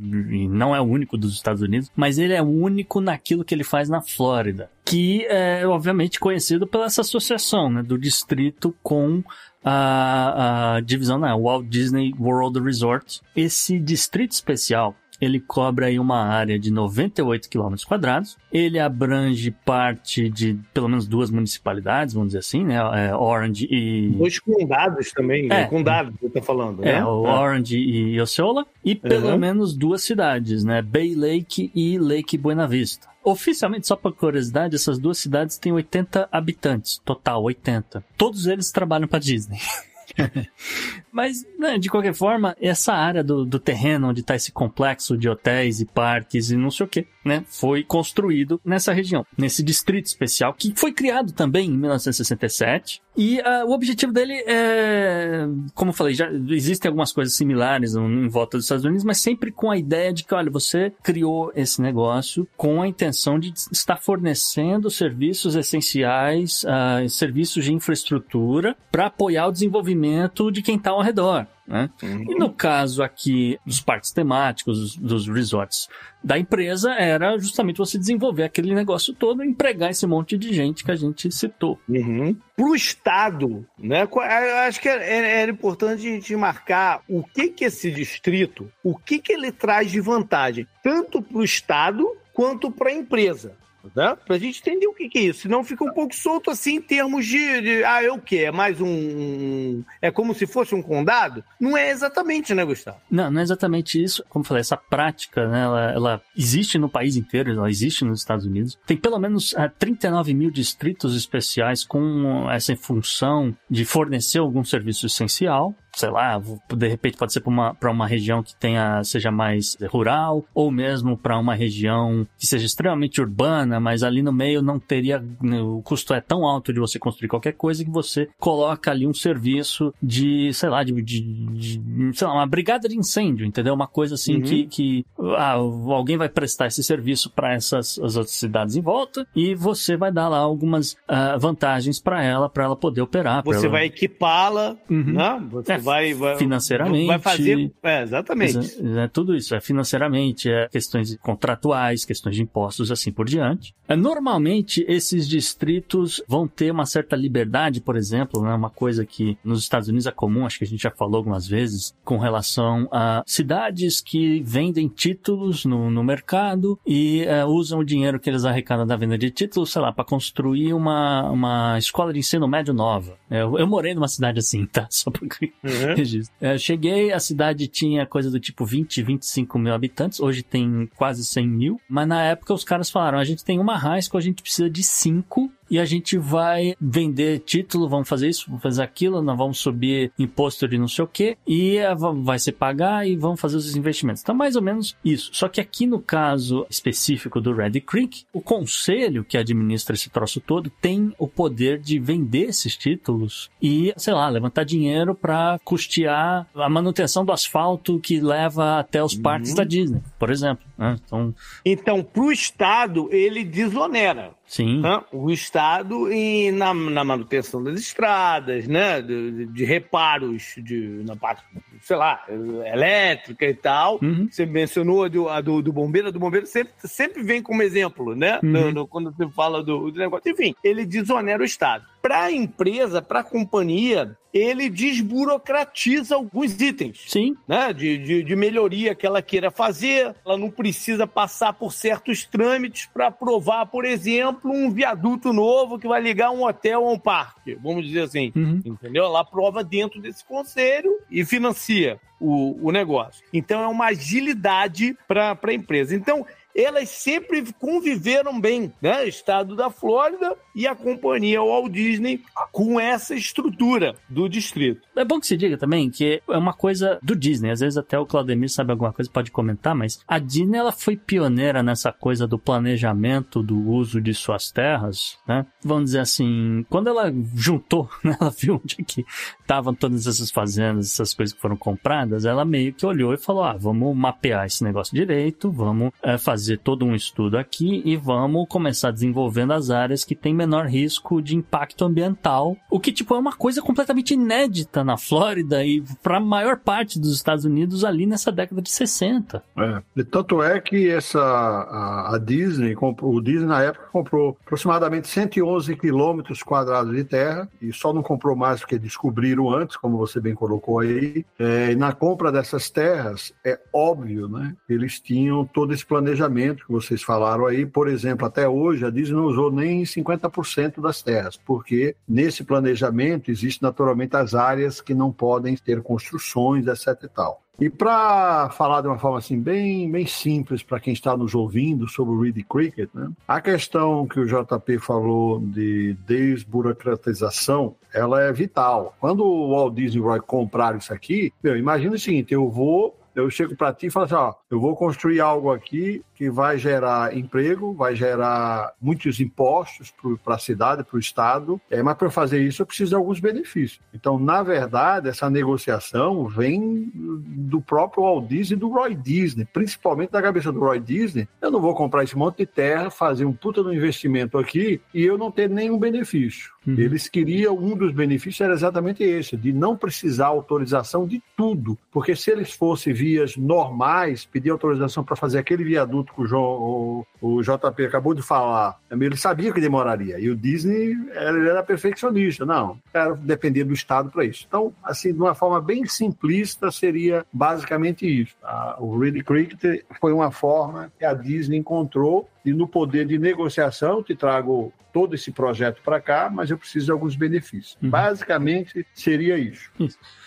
não é o único dos Estados Unidos, mas ele é único naquilo que ele faz na Flórida que é obviamente conhecido pela essa associação né, do distrito com a, a divisão, né, Walt Disney World Resort. Esse distrito especial ele cobre aí uma área de 98 km quadrados. Ele abrange parte de pelo menos duas municipalidades, vamos dizer assim, né? É, Orange e. Dois condados também, né? É. Condados, você tá falando, É, né? o Orange e Osceola. E pelo Uhum. menos duas cidades, né? Bay Lake e Lake Buena Vista. Oficialmente, só por curiosidade, essas duas cidades têm 80 habitantes, total 80. Todos eles trabalham para Disney. Mas, né, de qualquer forma, essa área do, do terreno onde está esse complexo de hotéis e parques e não sei o que, né, foi construído nessa região, nesse distrito especial, que foi criado também em 1967. E ah, o objetivo dele é, como eu falei, já existem algumas coisas similares em volta dos Estados Unidos, mas sempre com a ideia de que, olha, você criou esse negócio com a intenção de estar fornecendo serviços essenciais, ah, serviços de infraestrutura para apoiar o desenvolvimento de quem está ao redor. Né? E no caso aqui dos parques temáticos, dos, resorts da empresa, era justamente você desenvolver aquele negócio todo empregar esse monte de gente que a gente citou. Uhum. Pro Estado, né? eu Acho que era, era importante a gente marcar o que que esse distrito, o que que ele traz de vantagem, tanto pro Estado quanto para a empresa. Né? Pra gente entender o que, que é isso. Senão fica um pouco solto assim em termos de. de ah, é o quê? É mais um, um- É como se fosse um condado? Não é exatamente, né, Gustavo? Não, não é exatamente isso. Como eu falei, essa prática, né, ela, ela existe no país inteiro, ela existe nos Estados Unidos. Tem pelo menos ah, 39 mil distritos especiais com essa função de fornecer algum serviço essencial. Sei lá, de repente pode ser para uma, pra uma região que tenha, seja mais rural, ou mesmo para uma região que seja extremamente urbana, mas ali no meio não teria. O custo é tão alto de você construir qualquer coisa que você coloca ali um serviço de, sei lá, de, de, de- sei lá, uma brigada de incêndio, entendeu? Uma coisa assim Uhum. que, que ah, alguém vai prestar esse serviço para essas as outras cidades em volta e você vai dar lá algumas ah, vantagens para ela, para ela poder operar. Você ela- vai equipá-la, Uhum. né? Você É, vai, vai. financeiramente. Vai fazer. É, exatamente. É, é tudo isso, é financeiramente, é questões contratuais, questões de impostos, assim por diante. É, normalmente, esses distritos vão ter uma certa liberdade, por exemplo, né, uma coisa que nos Estados Unidos é comum, acho que a gente já falou algumas vezes, com relação a cidades que vendem títulos no, no mercado e é, usam o dinheiro que eles arrecadam da venda de títulos, sei lá, para construir uma, uma escola de ensino médio nova. É, Eu, eu morei numa cidade assim, tá? Só pra Uhum. É, cheguei, a cidade tinha coisa do tipo 20, 25 mil habitantes, hoje tem quase 100 mil, mas na época os caras falaram, a gente tem uma high school, a gente precisa de cinco e a gente vai vender título, vamos fazer isso, vamos fazer aquilo, nós vamos subir imposto de não sei o que e eh, va- vai se pagar e vamos fazer os investimentos. Então, mais ou menos isso. Só que aqui no caso específico do Red Creek, o conselho que administra esse troço todo tem o poder de vender esses títulos e, sei lá, levantar dinheiro para custear a manutenção do asfalto que leva até os parques da Disney, por exemplo. né? Então, Então, pro Estado, ele desonera. Sim. né? O Estado e na, na manutenção das estradas, né? De, de- reparos de, na parte, sei lá, elétrica e tal. Uhum. Você mencionou a do, a do, do bombeiro, a do bombeiro sempre, sempre vem como exemplo, né? Uhum. No- no- quando você fala do, do negócio. Enfim, ele desonera o Estado. Para a empresa, para a companhia, ele desburocratiza alguns itens Sim. né, de, de, de melhoria que ela queira fazer. Ela não precisa passar por certos trâmites para aprovar, por exemplo, um viaduto novo que vai ligar um hotel a um parque, vamos dizer assim. Uhum. Entendeu? Ela aprova dentro desse conselho e financia o, o negócio. Então é uma agilidade para a empresa. Então, elas sempre conviveram bem, né? Estado da Flórida e a companhia Walt Disney com essa estrutura do distrito. É bom que se diga também que é uma coisa do Disney. Às vezes até o Claudemir sabe alguma coisa, pode comentar, mas a Disney ela foi pioneira nessa coisa do planejamento do uso de suas terras, né? Vamos dizer assim, quando ela juntou, né, ela viu onde é que estavam todas essas fazendas, essas coisas que foram compradas, ela meio que olhou e falou: ah, vamos mapear esse negócio direito, vamos é, fazer todo um estudo aqui e vamos começar desenvolvendo as áreas que têm menor risco de impacto ambiental o que, tipo, é uma coisa completamente inédita na Flórida e para a maior parte dos Estados Unidos ali nessa década de 60. É. Tanto é que essa, a, a Disney, comprou, o Disney na época comprou aproximadamente 111 quilômetros quadrados de terra e só não comprou mais porque descobriram antes, como você bem colocou aí. É, na compra dessas terras, é óbvio, né? Eles tinham todo esse planejamento que vocês falaram aí. Por exemplo, até hoje a Disney não usou nem 50% das terras, porque nesse planejamento existe naturalmente as áreas que não podem ter construções, etc e tal. E para falar de uma forma assim bem, bem simples para quem está nos ouvindo sobre o Reed Cricket, né? a questão que o JP falou de desburocratização, ela é vital. Quando o Walt Disney vai comprar isso aqui, meu, imagina o seguinte, eu vou eu chego para ti e falo assim, ó, eu vou construir algo aqui que vai gerar emprego, vai gerar muitos impostos para a cidade, para o estado, é, mas para fazer isso eu preciso de alguns benefícios. Então, na verdade, essa negociação vem do próprio Walt Disney e do Roy Disney, principalmente da cabeça do Roy Disney. Eu não vou comprar esse monte de terra, fazer um puta no investimento aqui e eu não ter nenhum benefício. Uhum. Eles queriam, um dos benefícios era exatamente esse, de não precisar autorização de tudo, porque se eles fossem vias normais, pedir autorização para fazer aquele viaduto que o, João, o, o, JP acabou de falar, ele sabia que demoraria, e o Disney ele era perfeccionista, não, era depender do Estado para isso. Então, assim, de uma forma bem simplista, seria basicamente isso. o Reed Cricket foi uma forma que a Disney encontrou e no poder de negociação te trago todo esse projeto para cá, mas eu preciso de alguns benefícios. Uhum. Basicamente, seria isso.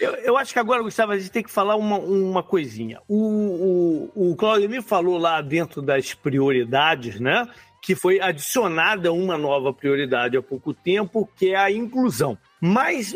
Eu, eu, acho que agora, Gustavo, a gente tem que falar uma, uma coisinha. O, o, o Claudio me falou lá dentro das prioridades, né? Que foi adicionada uma nova prioridade há pouco tempo, que é a inclusão. Mas,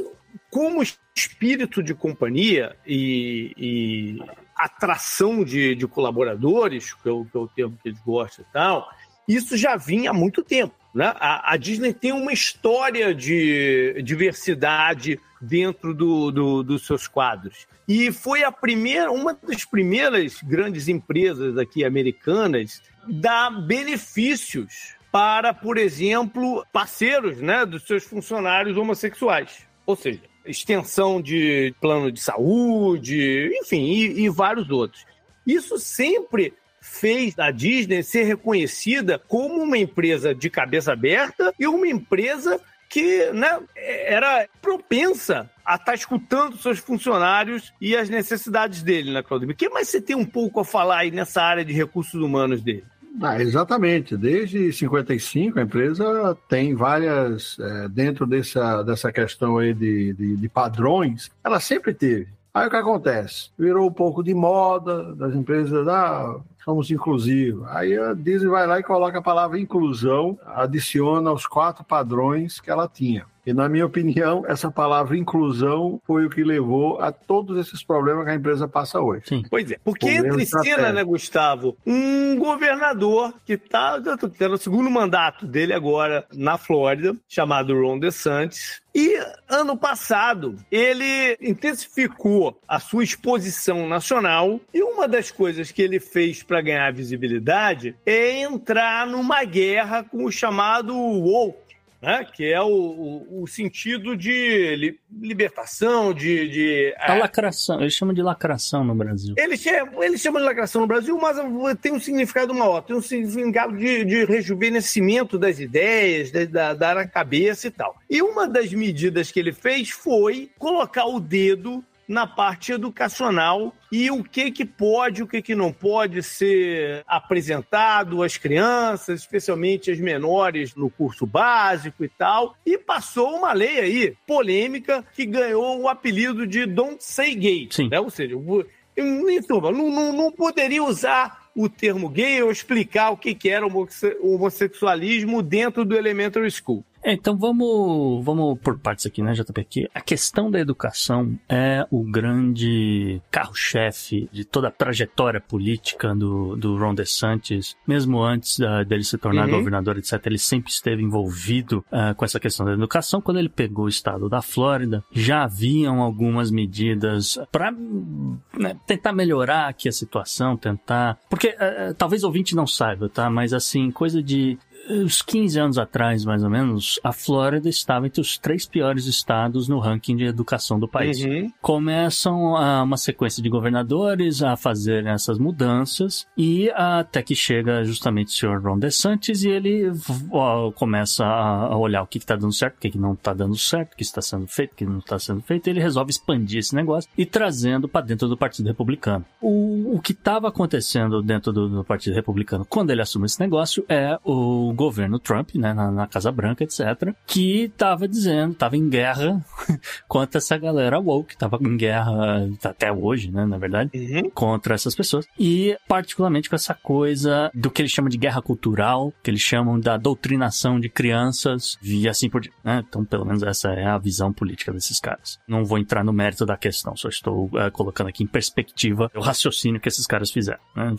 como espírito de companhia e, e atração de, de colaboradores, que é, o, que é o termo que eles gostam e tal, isso já vinha há muito tempo. Né? A, a Disney tem uma história de diversidade dentro do, do, dos seus quadros. E foi a primeira, uma das primeiras grandes empresas aqui americanas dar benefícios para, por exemplo, parceiros né, dos seus funcionários homossexuais. Ou seja, extensão de plano de saúde, enfim, e, e vários outros. Isso sempre fez a Disney ser reconhecida como uma empresa de cabeça aberta e uma empresa que né, era propensa a estar tá escutando seus funcionários e as necessidades dele, né, Claudio? O que mais você tem um pouco a falar aí nessa área de recursos humanos dele? Ah, exatamente. Desde 55 a empresa tem várias, é, dentro dessa, dessa questão aí de, de, de padrões, ela sempre teve. Aí o que acontece? Virou um pouco de moda das empresas, ah, somos inclusivos. Aí a Disney vai lá e coloca a palavra inclusão, adiciona os quatro padrões que ela tinha. E, na minha opinião, essa palavra inclusão foi o que levou a todos esses problemas que a empresa passa hoje. Sim. Pois é. Porque entre cena, né, Gustavo, um governador que está tendo o segundo mandato dele agora na Flórida, chamado Ron DeSantis, e ano passado ele intensificou a sua exposição nacional e uma das coisas que ele fez para ganhar visibilidade é entrar numa guerra com o chamado woke né? que é o, o, o sentido de li, libertação, de. de a é... lacração, eles chamam de lacração no Brasil. Eles eles chamam de lacração no Brasil, mas tem um significado maior, tem um significado de, de rejuvenescimento das ideias, de, da, da cabeça e tal. E uma das medidas que ele fez foi colocar o dedo na parte educacional e o que que pode, o que que não pode ser apresentado às crianças, especialmente as menores no curso básico e tal. E passou uma lei aí polêmica que ganhou o apelido de Don't Say Gay, Sim. Né? Ou seja, não, não, não poderia usar o termo gay ou explicar o que, que era o homossexualismo dentro do Elementary School. É, então vamos, vamos por partes aqui, né, JP? Aqui. A questão da educação é o grande carro-chefe de toda a trajetória política do, do Ron DeSantis. Mesmo antes uh, dele se tornar uhum. governador, etc., ele sempre esteve envolvido uh, com essa questão da educação. Quando ele pegou o estado da Flórida, já haviam algumas medidas para né, tentar melhorar aqui a situação, tentar. Porque uh, talvez o ouvinte não saiba, tá? Mas assim, coisa de uns 15 anos atrás, mais ou menos, a Flórida estava entre os três piores estados no ranking de educação do país. Uhum. Começam a, uma sequência de governadores a fazer essas mudanças e até que chega justamente o senhor Ron DeSantis e ele ó, começa a, olhar o que está dando certo, o que, que não está dando certo, o que está sendo feito, o que não está sendo feito. E ele resolve expandir esse negócio e trazendo para dentro do Partido Republicano. O, o que estava acontecendo dentro do, do Partido Republicano quando ele assume esse negócio é o governo Trump, né, na, na Casa Branca, etc., que estava dizendo, estava em guerra contra essa galera woke, estava em guerra até hoje, né, na verdade, Uhum. contra essas pessoas. E particularmente com essa coisa do que eles chamam de guerra cultural, que eles chamam da doutrinação de crianças e assim por diante. Né? Então, pelo menos essa é a visão política desses caras. Não vou entrar no mérito da questão, só estou eh, colocando aqui em perspectiva o raciocínio que esses caras fizeram. Né?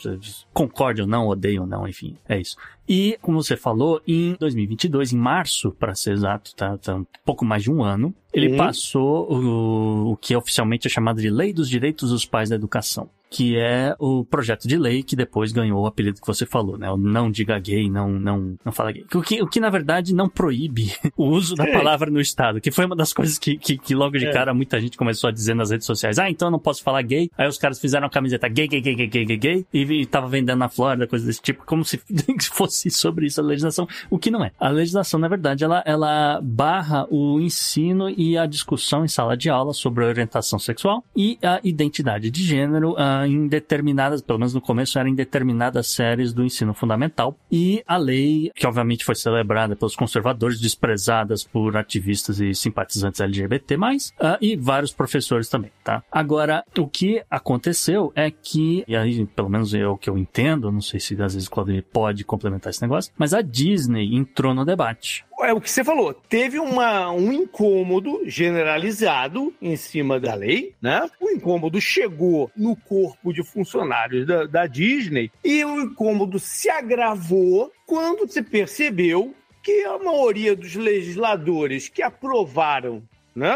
Concorde ou não, odeio ou não, enfim, é isso. E, como você falou, em 2022, em março, para ser exato, tá, tá um pouco mais de um ano, ele Uhum. passou o, o que oficialmente é chamado de Lei dos Direitos dos Pais da Educação, que é o projeto de lei que depois ganhou o apelido que você falou, né? O não diga gay, não, não, não fala gay. O que, o que na verdade não proíbe o uso da É. palavra no Estado, que foi uma das coisas que, que, que logo de É. cara muita gente começou a dizer nas redes sociais. Ah, então eu não posso falar gay. Aí os caras fizeram a camiseta gay, gay, gay, gay, gay, gay, gay, e, e tava vendendo na Flórida, coisa desse tipo, como se fosse sobre isso a legislação, o que não é. A legislação, na verdade, ela, ela barra o ensino e a discussão em sala de aula sobre a orientação sexual e a identidade de gênero ah, em determinadas, pelo menos no começo, era em determinadas séries do ensino fundamental. E a lei, que obviamente foi celebrada pelos conservadores, desprezadas por ativistas e simpatizantes LGBT+, ah, e vários professores também, tá? Agora, o que aconteceu é que, e aí, pelo menos é o que eu entendo, não sei se às vezes o Claudio pode complementar esse negócio, mas a Disney entrou no debate. É o que você falou. Teve uma, um incômodo generalizado em cima da lei, né? O incômodo chegou no corpo de funcionários da, da Disney e o incômodo se agravou quando se percebeu que a maioria dos legisladores que aprovaram né,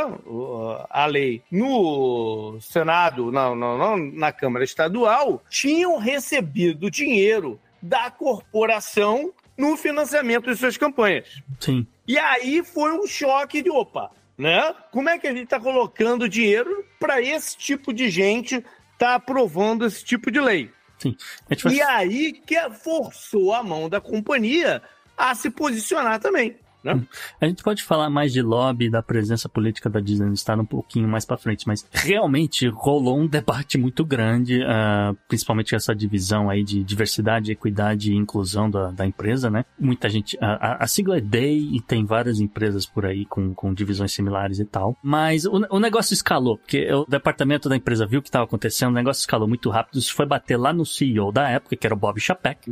a lei no Senado, na, na, na- na Câmara Estadual, tinham recebido dinheiro da corporação no financiamento de suas campanhas. Sim. E aí foi um choque de opa, né? Como é que a gente está colocando dinheiro para esse tipo de gente tá aprovando esse tipo de lei? Sim. Vai E aí que forçou a mão da companhia a se posicionar também. Né? A gente pode falar mais de lobby da presença política da Disney no estado um pouquinho mais pra frente, mas realmente rolou um debate muito grande, ah, principalmente essa divisão aí de diversidade, equidade e inclusão da, da empresa, né? Muita gente, a, a- sigla é DAY e tem várias empresas por aí com, com divisões similares e tal, mas o, o negócio escalou, porque o departamento da empresa viu o que estava acontecendo, o negócio escalou muito rápido, isso foi bater lá no CEO da época, que era o Bob Chapek,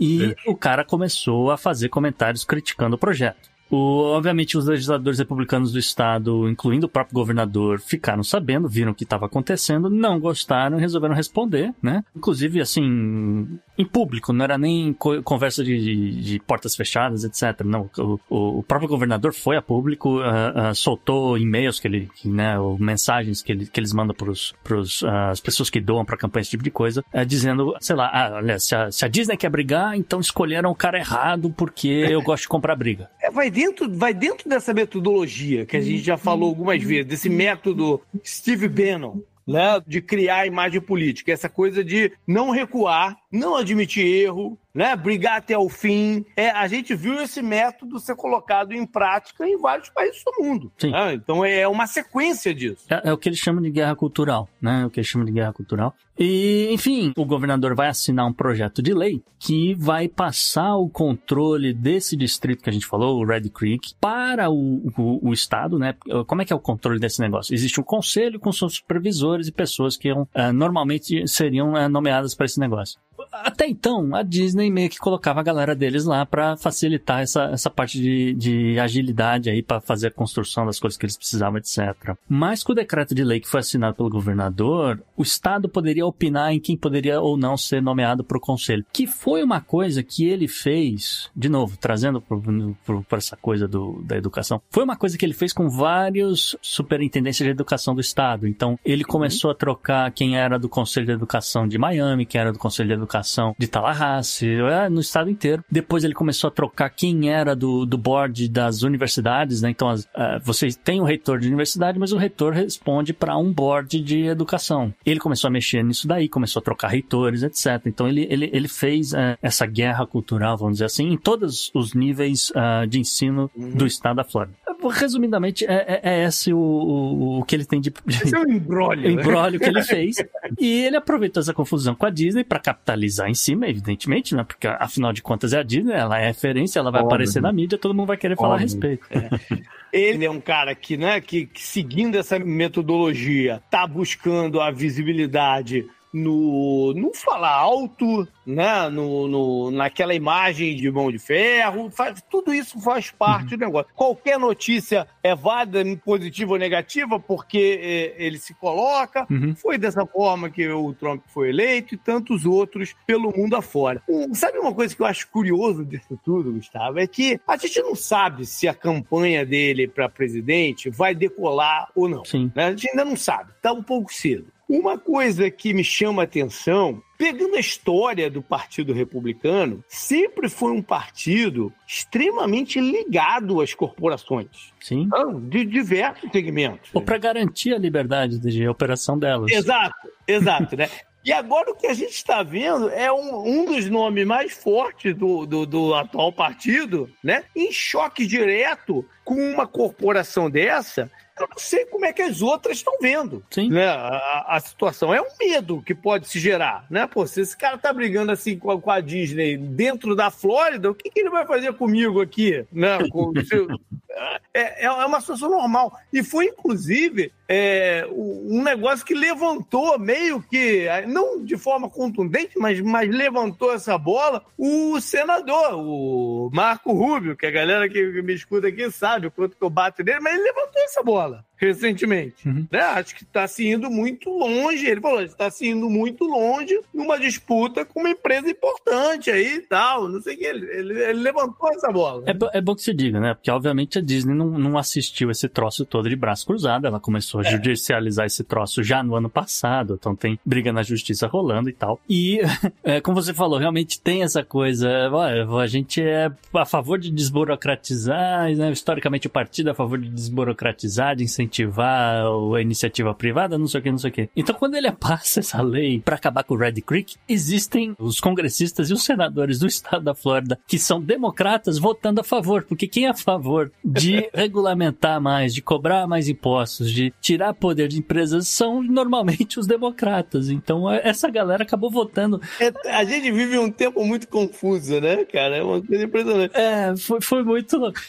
e o cara começou a fazer comentários criticando o projeto. O- obviamente, os legisladores republicanos do estado, incluindo o próprio governador, ficaram sabendo, viram o que estava acontecendo, não gostaram e resolveram responder, né? Inclusive, assim, em público, não era nem co- conversa de, de- de portas fechadas, etc. Não, o, o- próprio governador foi a público, ah, ah, soltou e-mails que ele, que, né, ou mensagens que, ele, que eles mandam para as pessoas que doam para campanha, esse tipo de coisa, eh, dizendo, sei lá, ah, olha, se a, se a Disney quer brigar, então escolheram o cara errado porque eu gosto de comprar briga. É, vai, dentro, vai dentro dessa metodologia que a gente já falou algumas vezes, desse método Steve Bannon. Né, de criar a imagem política, essa coisa de não recuar, não admitir erro, né, brigar até o fim. É, a gente viu esse método ser colocado em prática em vários países do mundo. Né? Então é uma sequência disso. É, é o que eles chamam de guerra cultural, né? É o que eles chamam de guerra cultural. E, enfim, o governador vai assinar um projeto de lei que vai passar o controle desse distrito que a gente falou, o Red Creek, para o, o, o estado, né? Como é que é o controle desse negócio? Existe um conselho com seus supervisores e pessoas que ah, normalmente seriam ah, nomeadas para esse negócio. Até então, a Disney meio que colocava a galera deles lá para facilitar essa, essa parte de, de agilidade aí para fazer a construção das coisas que eles precisavam, etc. Mas com o decreto de lei que foi assinado pelo governador, o Estado poderia opinar em quem poderia ou não ser nomeado para o conselho. Que foi uma coisa que ele fez, de novo, trazendo para essa coisa do, da educação, foi uma coisa que ele fez com vários superintendências de educação do Estado. Então, ele começou a trocar quem era do Conselho de Educação de Miami, quem era do Conselho de Educação educação de Tallahassee, é, no estado inteiro. Depois ele começou a trocar quem era do, do board das universidades, né? Então, as, uh, você tem o reitor de universidade, mas o reitor responde para um board de educação. Ele começou a mexer nisso daí, começou a trocar reitores, etc. Então, ele, ele, ele fez uh, essa guerra cultural, vamos dizer assim, em todos os níveis uh, de ensino uhum. do estado da Flórida. Resumidamente, é, é, é esse o, o, o, que ele tem de. Esse é um embrólio. embrólio que ele fez. e ele aproveitou essa confusão com a Disney para capitalizar em cima, evidentemente, né? Porque afinal de contas é a Disney, ela é referência, ela vai Óbvio. aparecer na mídia, todo mundo vai querer Óbvio. falar a respeito. É. Ele é um cara que, né, que, que seguindo essa metodologia, tá buscando a visibilidade no, no falar alto, né? No, no, naquela imagem de mão de ferro. Faz, tudo isso faz parte uhum. do negócio. Qualquer notícia é válida, positiva ou negativa, porque é, ele se coloca. Uhum. Foi dessa forma que o Trump foi eleito e tantos outros pelo mundo afora. Um, sabe uma coisa que eu acho curioso disso tudo, Gustavo? É que a gente não sabe se a campanha dele para presidente vai decolar ou não. Né? A gente ainda não sabe. Tá um pouco cedo. Uma coisa que me chama a atenção, pegando a história do Partido Republicano, sempre foi um partido extremamente ligado às corporações. Sim. De diversos segmentos. Ou para garantir a liberdade de operação delas. Exato, exato, né? E agora o que a gente está vendo é um, um dos nomes mais fortes do, do, do, atual partido, né? Em choque direto com uma corporação dessa eu não sei como é que as outras estão vendo. Sim. Né? A, a, situação é um medo que pode se gerar, né? Pô, se esse cara tá brigando assim com a, com a Disney dentro da Flórida, o que, que ele vai fazer comigo aqui? Né? Com, se, é, é, é uma situação normal. E foi, inclusive, é, um negócio que levantou meio que, não de forma contundente, mas, mas levantou essa bola o senador, o Marco Rubio, que a galera que me escuta aqui sabe o quanto que eu bato nele, mas ele levantou essa bola fala. Recentemente. Uhum. Né? Acho que está se indo muito longe. Ele falou: está se indo muito longe numa disputa com uma empresa importante aí e tal. Não sei o que. Ele, ele, ele levantou essa bola. É, é, bom que se diga, né? Porque, obviamente, a Disney não, não assistiu esse troço todo de braço cruzado. Ela começou a é. judicializar esse troço já no ano passado. Então tem briga na justiça rolando e tal. E, é, como você falou, realmente tem essa coisa. a gente é a favor de desburocratizar, né? historicamente o partido é a favor de desburocratizar, de incentivar incentivar a iniciativa privada, não sei o que, não sei o que. Então, quando ele passa essa lei para acabar com o Red Creek, existem os congressistas e os senadores do estado da Flórida que são democratas votando a favor, porque quem é a favor de regulamentar mais, de cobrar mais impostos, de tirar poder de empresas são normalmente os democratas. Então, essa galera acabou votando. É, a gente vive um tempo muito confuso, né, cara? É uma coisa impressionante. É, foi, foi muito louco.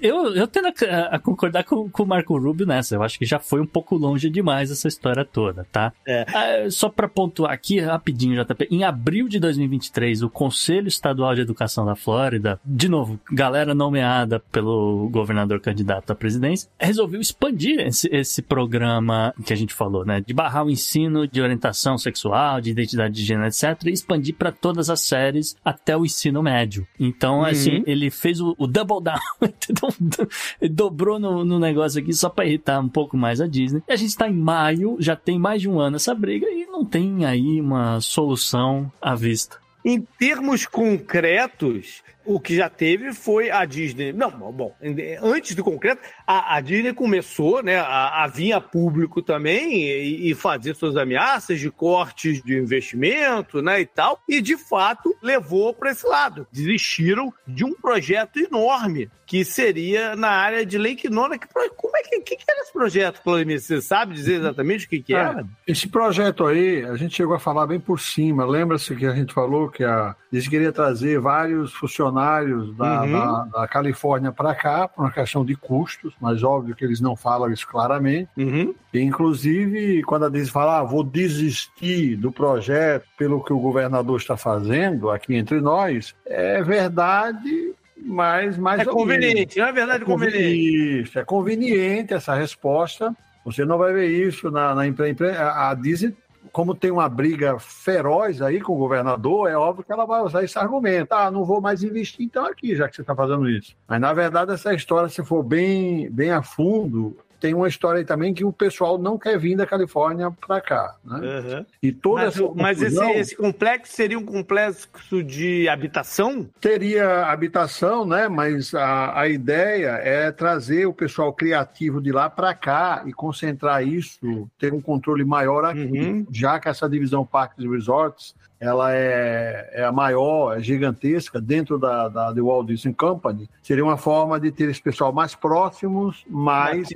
Eu, eu tendo a, a concordar com, com o Marco Rubio nessa. Eu acho que já foi um pouco longe demais essa história toda, tá? É. Ah, só para pontuar aqui rapidinho, JP. Em abril de 2023, o Conselho Estadual de Educação da Flórida, de novo, galera nomeada pelo governador candidato à presidência, resolveu expandir esse, esse programa que a gente falou, né? De barrar o ensino de orientação sexual, de identidade de gênero, etc. E expandir para todas as séries até o ensino médio. Então, uhum. assim, ele fez o, o double down, ele dobrou no, no negócio aqui só para irritar um pouco mais a Disney. E a gente está em maio, já tem mais de um ano essa briga e não tem aí uma solução à vista. Em termos concretos, o que já teve foi a Disney. Não, bom, antes do concreto, a, a Disney começou né, a, a vir a público também e, e, fazer suas ameaças de cortes de investimento né, e tal, e de fato levou para esse lado. Desistiram de um projeto enorme que seria na área de Lake Nona. Que, como é que, que, que era esse projeto, Claudemir? Você sabe dizer exatamente o que, que era? É, esse projeto aí, a gente chegou a falar bem por cima. Lembra-se que a gente falou que a, eles queriam trazer vários funcionários da, uhum. da, da Califórnia para cá, por uma questão de custos, mas óbvio que eles não falam isso claramente. Uhum. E, inclusive, quando a Disney fala, ah, vou desistir do projeto pelo que o governador está fazendo aqui entre nós, é verdade mas mais é conveniente, não é verdade é conveniente. É conveniente essa resposta. Você não vai ver isso na, na imprensa. A Disney, como tem uma briga feroz aí com o governador, é óbvio que ela vai usar esse argumento. Ah, não vou mais investir então aqui, já que você está fazendo isso. Mas, na verdade, essa história, se for bem, bem a fundo, tem uma história aí também que o pessoal não quer vir da Califórnia para cá, né? Uhum. E toda Mas, essa mas esse, esse complexo seria um complexo de habitação? teria habitação, né? Mas a, a ideia é trazer o pessoal criativo de lá para cá e concentrar isso, ter um controle maior aqui, Uhum. já que essa divisão Parques e Resorts ela é, é a maior, é gigantesca dentro da, da The Walt Disney Company. Seria uma forma de ter esse pessoal mais próximos, mas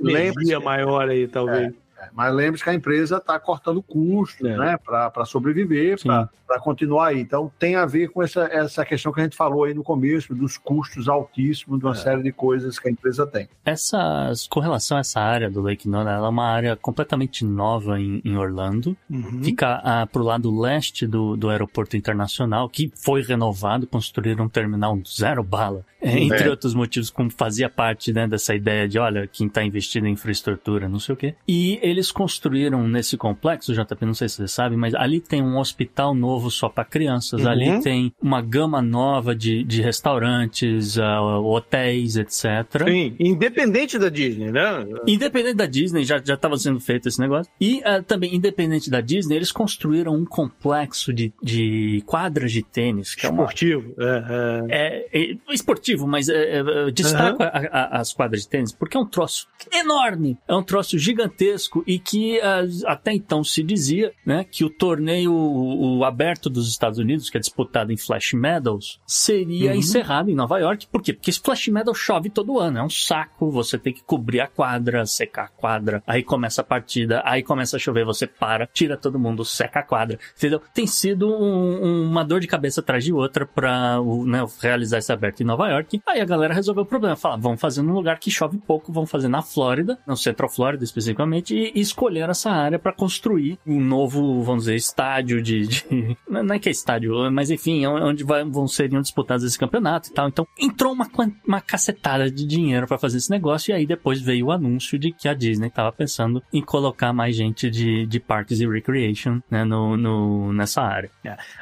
Uma maior aí, talvez. Mas lembre-se que a empresa está cortando custos É. né, para sobreviver, para continuar aí. Então, tem a ver com essa, essa questão que a gente falou aí no começo, dos custos altíssimos de uma série de coisas que a empresa tem. Essa correlação a essa área do Lake Nona, ela é uma área completamente nova em, em Orlando. Uhum. Fica ah, pro lado leste do, do aeroporto internacional, que foi renovado, construíram um terminal zero bala. É, entre outros motivos, como fazia parte né, dessa ideia de, olha, quem está investindo em infraestrutura, não sei o quê. E eles construíram nesse complexo, JP, não sei se você sabe, mas ali tem um hospital novo só para crianças. Uhum. Ali tem uma gama nova de, de restaurantes, ah, hotéis, etc. Sim, independente da Disney, né? Independente da Disney, já estava sendo feito esse negócio. E ah, também, independente da Disney, eles construíram um complexo de, de quadras de tênis, que é uma Esportivo. É, é. é, é esportivo, mas é, é, destaco a- as quadras de tênis porque é um troço enorme, é um troço gigantesco e que ah, até então se dizia né, que o torneio o, o aberto dos Estados Unidos, que é disputado em Flash Meadows, seria encerrado em Nova York. Por quê? Porque esse Flash Meadows chove todo ano, é um saco, você tem que cobrir a quadra, secar a quadra, aí começa a partida, aí começa a chover, você para, tira todo mundo, seca a quadra, entendeu? Tem sido um- uma dor de cabeça atrás de outra pra o, né, realizar esse aberto em Nova York. Aí a galera resolveu o problema, fala, vamos fazer num lugar que chove pouco, vamos fazer na Flórida, no Central Flórida especificamente, e, e escolher essa área pra construir um novo, vamos dizer, estádio de, de- não é que é estádio, mas enfim, é onde vão seriam disputados esse campeonato e tal. Então entrou uma, uma cacetada de dinheiro pra fazer esse negócio e aí depois veio o anúncio de que a Disney tava pensando em colocar mais gente de, de parques e recreation né, no, no- nessa área.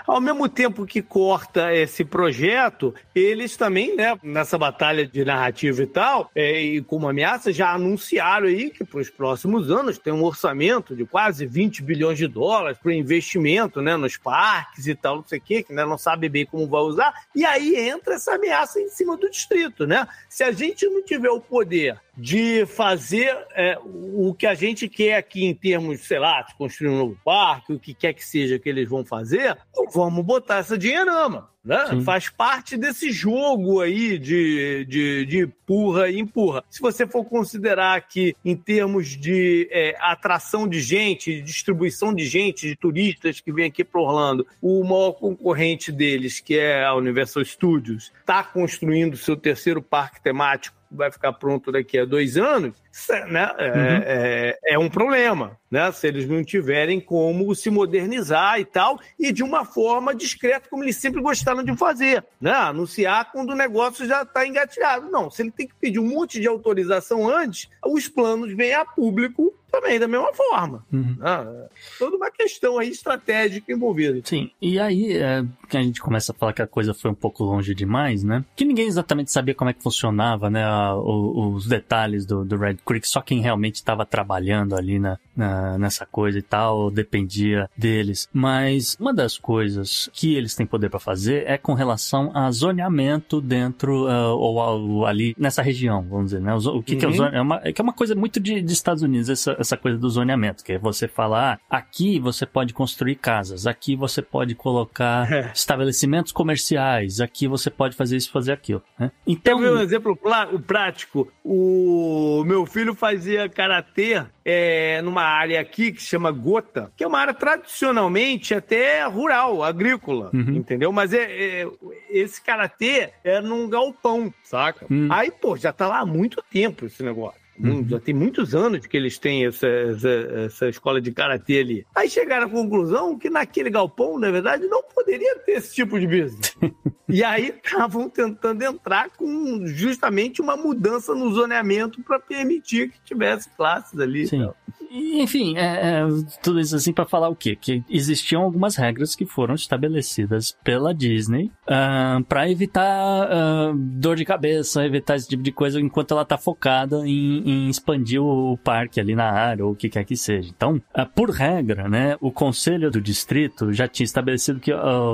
Ao mesmo tempo que corta esse projeto, eles também, né, nessa batalha de narrativa e tal, é, e como ameaça, já anunciaram aí que para os próximos anos tem um orçamento de quase 20 bilhões de dólares para investimento, né, nos parques e tal, não sei o quê, que né, não sabe bem como vai usar. E aí entra essa ameaça em cima do distrito, né? Se a gente não tiver o poder de fazer é, o que a gente quer aqui em termos, sei lá, de construir um novo parque, o que quer que seja que eles vão fazer, vamos botar essa dinheirama. Né? Sim. Faz parte desse jogo aí de, de, de empurra e empurra. Se você for considerar que, em termos de é, atração de gente, distribuição de gente, de turistas que vêm aqui para Orlando, o maior concorrente deles, que é a Universal Studios, está construindo seu terceiro parque temático vai ficar pronto daqui a dois anos, isso é, né, é, é, é um problema, né? Se eles não tiverem como se modernizar e tal, e de uma forma discreta, como eles sempre gostaram de fazer, né? Anunciar quando o negócio já está engatilhado. Não, se ele tem que pedir um monte de autorização antes, os planos vêm a público também da mesma forma. Uhum. né? Toda uma questão aí estratégica envolvida. Sim, e aí é, que a gente começa a falar que a coisa foi um pouco longe demais, né? Que ninguém exatamente sabia como é que funcionava, né? a- o- os detalhes do, do Red Creek, só quem realmente estava trabalhando ali na, na- nessa coisa e tal, dependia deles. Mas uma das coisas que eles têm poder para fazer é com relação a zoneamento dentro, ah, ou, ao- ali nessa região, vamos dizer, né? O, o que, que é o Uhum. zone, é uma, é que é uma coisa muito de, de Estados Unidos, essa, essa coisa do zoneamento, que é você falar, ah, aqui você pode construir casas, aqui você pode colocar É. estabelecimentos comerciais, aqui você pode fazer isso, fazer aquilo, né? Quer Então, ver um exemplo o prático? O meu filho fazia karatê é, numa área aqui que se chama Gota, que é uma área tradicionalmente até rural, agrícola, Uhum. entendeu? Mas é, é- esse karatê é num galpão, saca? Hum. Aí, pô, já tá lá há muito tempo esse negócio. Uhum. Já tem muitos anos que eles têm essa, essa, essa escola de karatê ali. Aí chegaram à conclusão que naquele galpão, na verdade, não poderia ter esse tipo de business. E aí estavam tentando entrar com justamente uma mudança no zoneamento para permitir que tivesse classes ali. Sim. E, enfim, é, é, tudo isso assim para falar o quê? Que existiam algumas regras que foram estabelecidas pela Disney uh, para evitar uh, dor de cabeça, evitar esse tipo de coisa enquanto ela tá focada em, em expandir o parque ali na área ou o que quer que seja. Então, uh, por regra, né, o conselho do distrito já tinha estabelecido que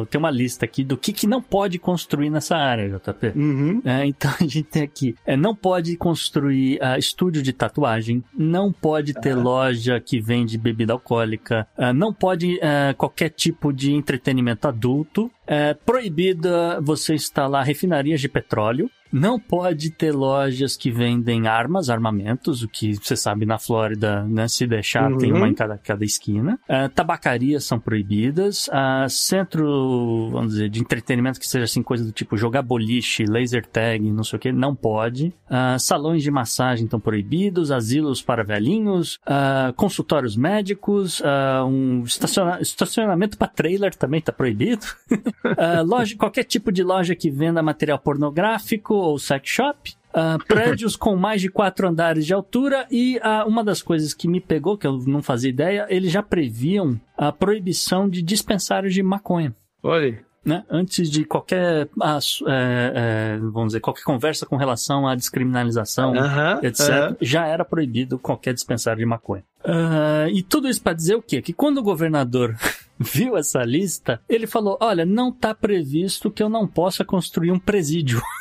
tem uma lista aqui do que, que não pode construir nessa área, JP. Uhum. É, então a gente tem aqui, é, não pode construir estúdio de tatuagem, não pode ter uhum. loja que vende bebida alcoólica, não pode qualquer tipo de entretenimento adulto, é proibida você instalar refinarias de petróleo. Não pode ter lojas que vendem armas, armamentos, o que você sabe na Flórida, né? Se deixar, uhum. tem uma em cada, cada esquina. Uh, tabacarias são proibidas. Uh, centro, vamos dizer, de entretenimento que seja assim, coisa do tipo jogar boliche, laser tag, não sei o que, não pode. Uh, salões de massagem estão proibidos, asilos para velhinhos, consultórios médicos, um estaciona estacionamento para trailer também está proibido. loja, qualquer tipo de loja que venda material pornográfico ou sex shop. Uh, prédios com mais de quatro andares de altura e uh, uma das coisas que me pegou, que eu não fazia ideia, eles já previam a proibição de dispensários de maconha. Olha. Né? Antes de qualquer, uh, é, é, vamos dizer, qualquer conversa com relação à descriminalização, -huh, etc., -huh. já era proibido qualquer dispensário de maconha. e tudo isso para dizer o quê? Que quando o governador viu essa lista, ele falou: Olha, não está previsto que eu não possa construir um presídio.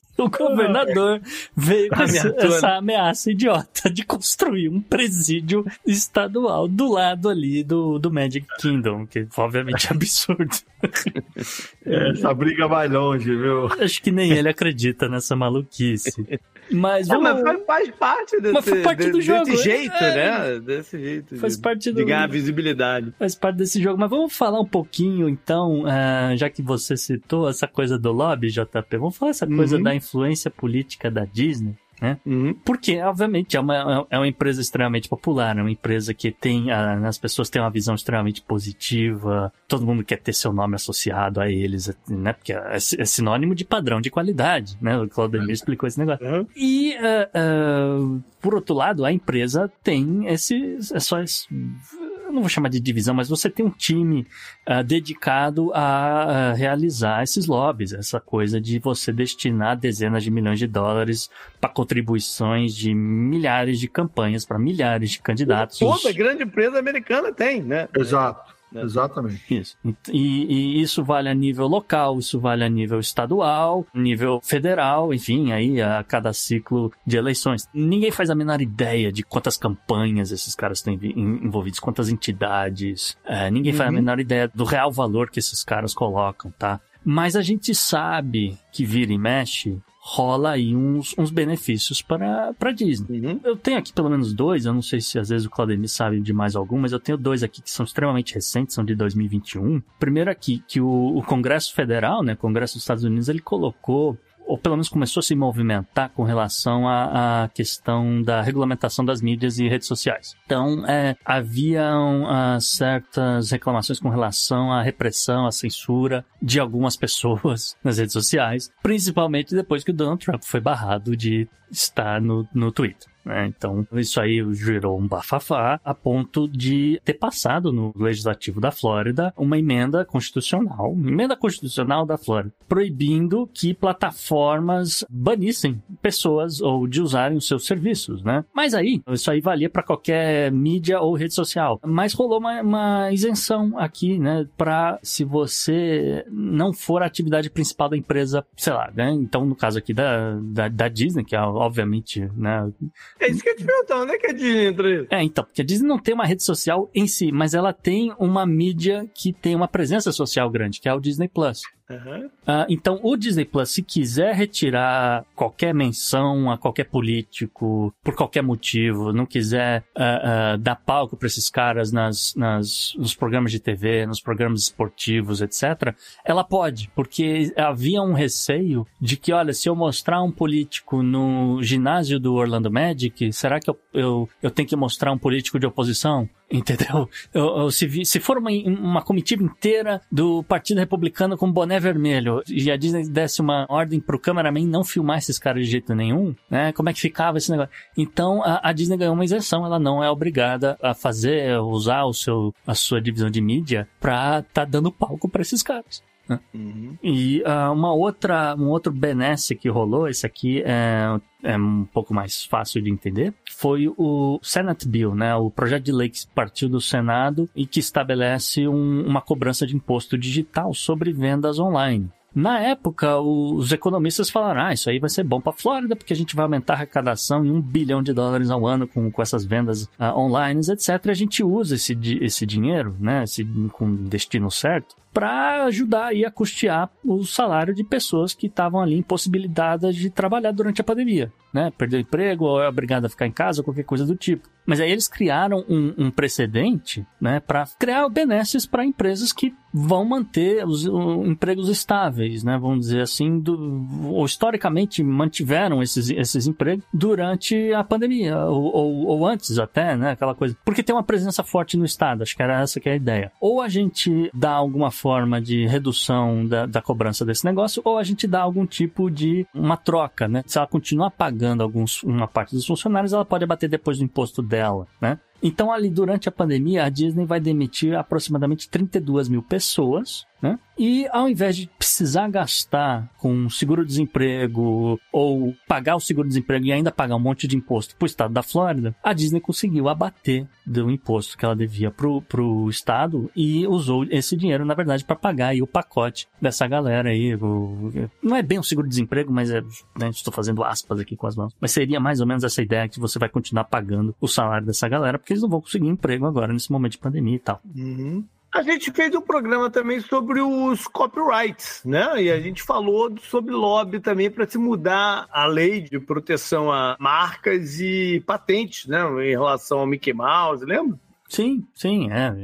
o governador veio com essa, essa, ameaça idiota de construir um presídio estadual do lado ali do, do Magic Kingdom, que obviamente é absurdo. Essa briga vai longe, viu? Acho que nem ele acredita nessa maluquice. Mas, vamos... É, mas faz parte desse, mas faz parte do jogo. desse jeito, é, né? Desse jeito. Faz de, parte do... de ganhar visibilidade. Faz parte desse jogo. Mas vamos falar um pouquinho, então, uh, já que você citou essa coisa do lobby, JP, vamos falar essa coisa uhum. da influência política da Disney né? Uhum. Porque, obviamente, é uma, é uma empresa extremamente popular, é uma empresa que tem, a, as pessoas têm uma visão extremamente positiva, todo mundo quer ter seu nome associado a eles, né? Porque é, é sinônimo de padrão de qualidade, né? O Claudemir explicou esse negócio. Uhum. E, uh, uh, por outro lado, a empresa tem esses, é só esse, eu não vou chamar de divisão, mas você tem um time uh, dedicado a uh, realizar esses lobbies, essa coisa de você destinar dezenas de milhões de dólares para contribuições de milhares de campanhas para milhares de candidatos. Toda grande empresa americana tem, né? Exato. Né? Exatamente. Isso. E, e, isso vale a nível local, isso vale a nível estadual, nível federal, enfim, aí a cada ciclo de eleições. Ninguém faz a menor ideia de quantas campanhas esses caras estão envolvidos, quantas entidades. É, ninguém uhum. faz a uhum. menor ideia do real valor que esses caras colocam, tá? Mas a gente sabe que vira e mexe, rola aí uns, uns benefícios para a Disney. Uhum. Eu tenho aqui pelo menos dois, eu não sei se às vezes o Claudemir sabe de mais algum, mas eu tenho dois aqui que são extremamente recentes, são de 2021. Primeiro aqui, que o, o Congresso Federal, né, o Congresso dos Estados Unidos, ele colocou ou pelo menos começou a se movimentar com relação à, à questão da regulamentação das mídias e redes sociais. Então, é, haviam uh, certas reclamações com relação à repressão, à censura de algumas pessoas nas redes sociais, principalmente depois que o Donald Trump foi barrado de estar no, no Twitter. Né? Então, isso aí gerou um bafafá a ponto de ter passado no Legislativo da Flórida uma emenda constitucional, emenda constitucional da Flórida, proibindo que plataformas banissem pessoas ou de usarem os seus serviços, né? Mas aí, isso aí valia para qualquer mídia ou rede social. Mas rolou uma, uma isenção aqui, né? Para se você não for a atividade principal da empresa, sei lá, né? Então, no caso aqui da, da, da Disney, que é obviamente, né? É isso que eu te pergunto, onde é que a Disney entra isso? É, então, porque a Disney não tem uma rede social em si, mas ela tem uma mídia que tem uma presença social grande, que é o Disney Plus. Uhum. Uh, então, o Disney Plus, se quiser retirar qualquer menção a qualquer político, por qualquer motivo, não quiser uh, uh, dar palco para esses caras nas, nas, nos programas de TV, nos programas esportivos, etc., ela pode, porque havia um receio de que, olha, se eu mostrar um político no ginásio do Orlando Magic, será que eu, eu, eu tenho que mostrar um político de oposição? Entendeu? Se, se for uma, uma comitiva inteira do Partido Republicano com boné vermelho e a Disney desse uma ordem pro cameraman não filmar esses caras de jeito nenhum, né? Como é que ficava esse negócio? Então a, a Disney ganhou uma isenção, ela não é obrigada a fazer, usar o seu, a sua divisão de mídia pra tá dando palco para esses caras. Uhum. E uh, uma outra, um outro benesse que rolou, esse aqui é, é um pouco mais fácil de entender, foi o Senate Bill, né? O projeto de lei que partiu do Senado e que estabelece um, uma cobrança de imposto digital sobre vendas online. Na época, os economistas falaram: ah, isso aí vai ser bom para a Flórida, porque a gente vai aumentar a arrecadação em um bilhão de dólares ao ano com, com essas vendas uh, online, etc. A gente usa esse, esse dinheiro, né, esse, com destino certo, para ajudar aí a custear o salário de pessoas que estavam ali impossibilitadas de trabalhar durante a pandemia, né? Perdeu emprego, ou é obrigado a ficar em casa, qualquer coisa do tipo. Mas aí eles criaram um, um precedente, né, para criar benesses para empresas que vão manter os, os, empregos estáveis, né, vamos dizer assim, do, ou historicamente mantiveram esses, esses empregos durante a pandemia, ou, ou, ou, antes até, né, aquela coisa. Porque tem uma presença forte no Estado, acho que era essa que é a ideia. Ou a gente dá alguma forma de redução da, da cobrança desse negócio, ou a gente dá algum tipo de uma troca, né, se ela continuar pagando alguns, uma parte dos funcionários, ela pode abater depois do imposto dela, né? Então, ali durante a pandemia, a Disney vai demitir aproximadamente 32 mil pessoas, né? E ao invés de precisar gastar com seguro-desemprego ou pagar o seguro-desemprego e ainda pagar um monte de imposto pro estado da Flórida, a Disney conseguiu abater do imposto que ela devia pro, pro estado e usou esse dinheiro, na verdade, para pagar aí o pacote dessa galera aí. O, não é bem um seguro-desemprego, mas é, né, estou fazendo aspas aqui com as mãos. Mas seria mais ou menos essa ideia que você vai continuar pagando o salário dessa galera, porque eles não vão conseguir emprego agora nesse momento de pandemia e tal. Uhum. A gente fez um programa também sobre os copyrights, né? E a gente falou sobre lobby também para se mudar a lei de proteção a marcas e patentes, né? Em relação ao Mickey Mouse, lembra? Sim, sim, é.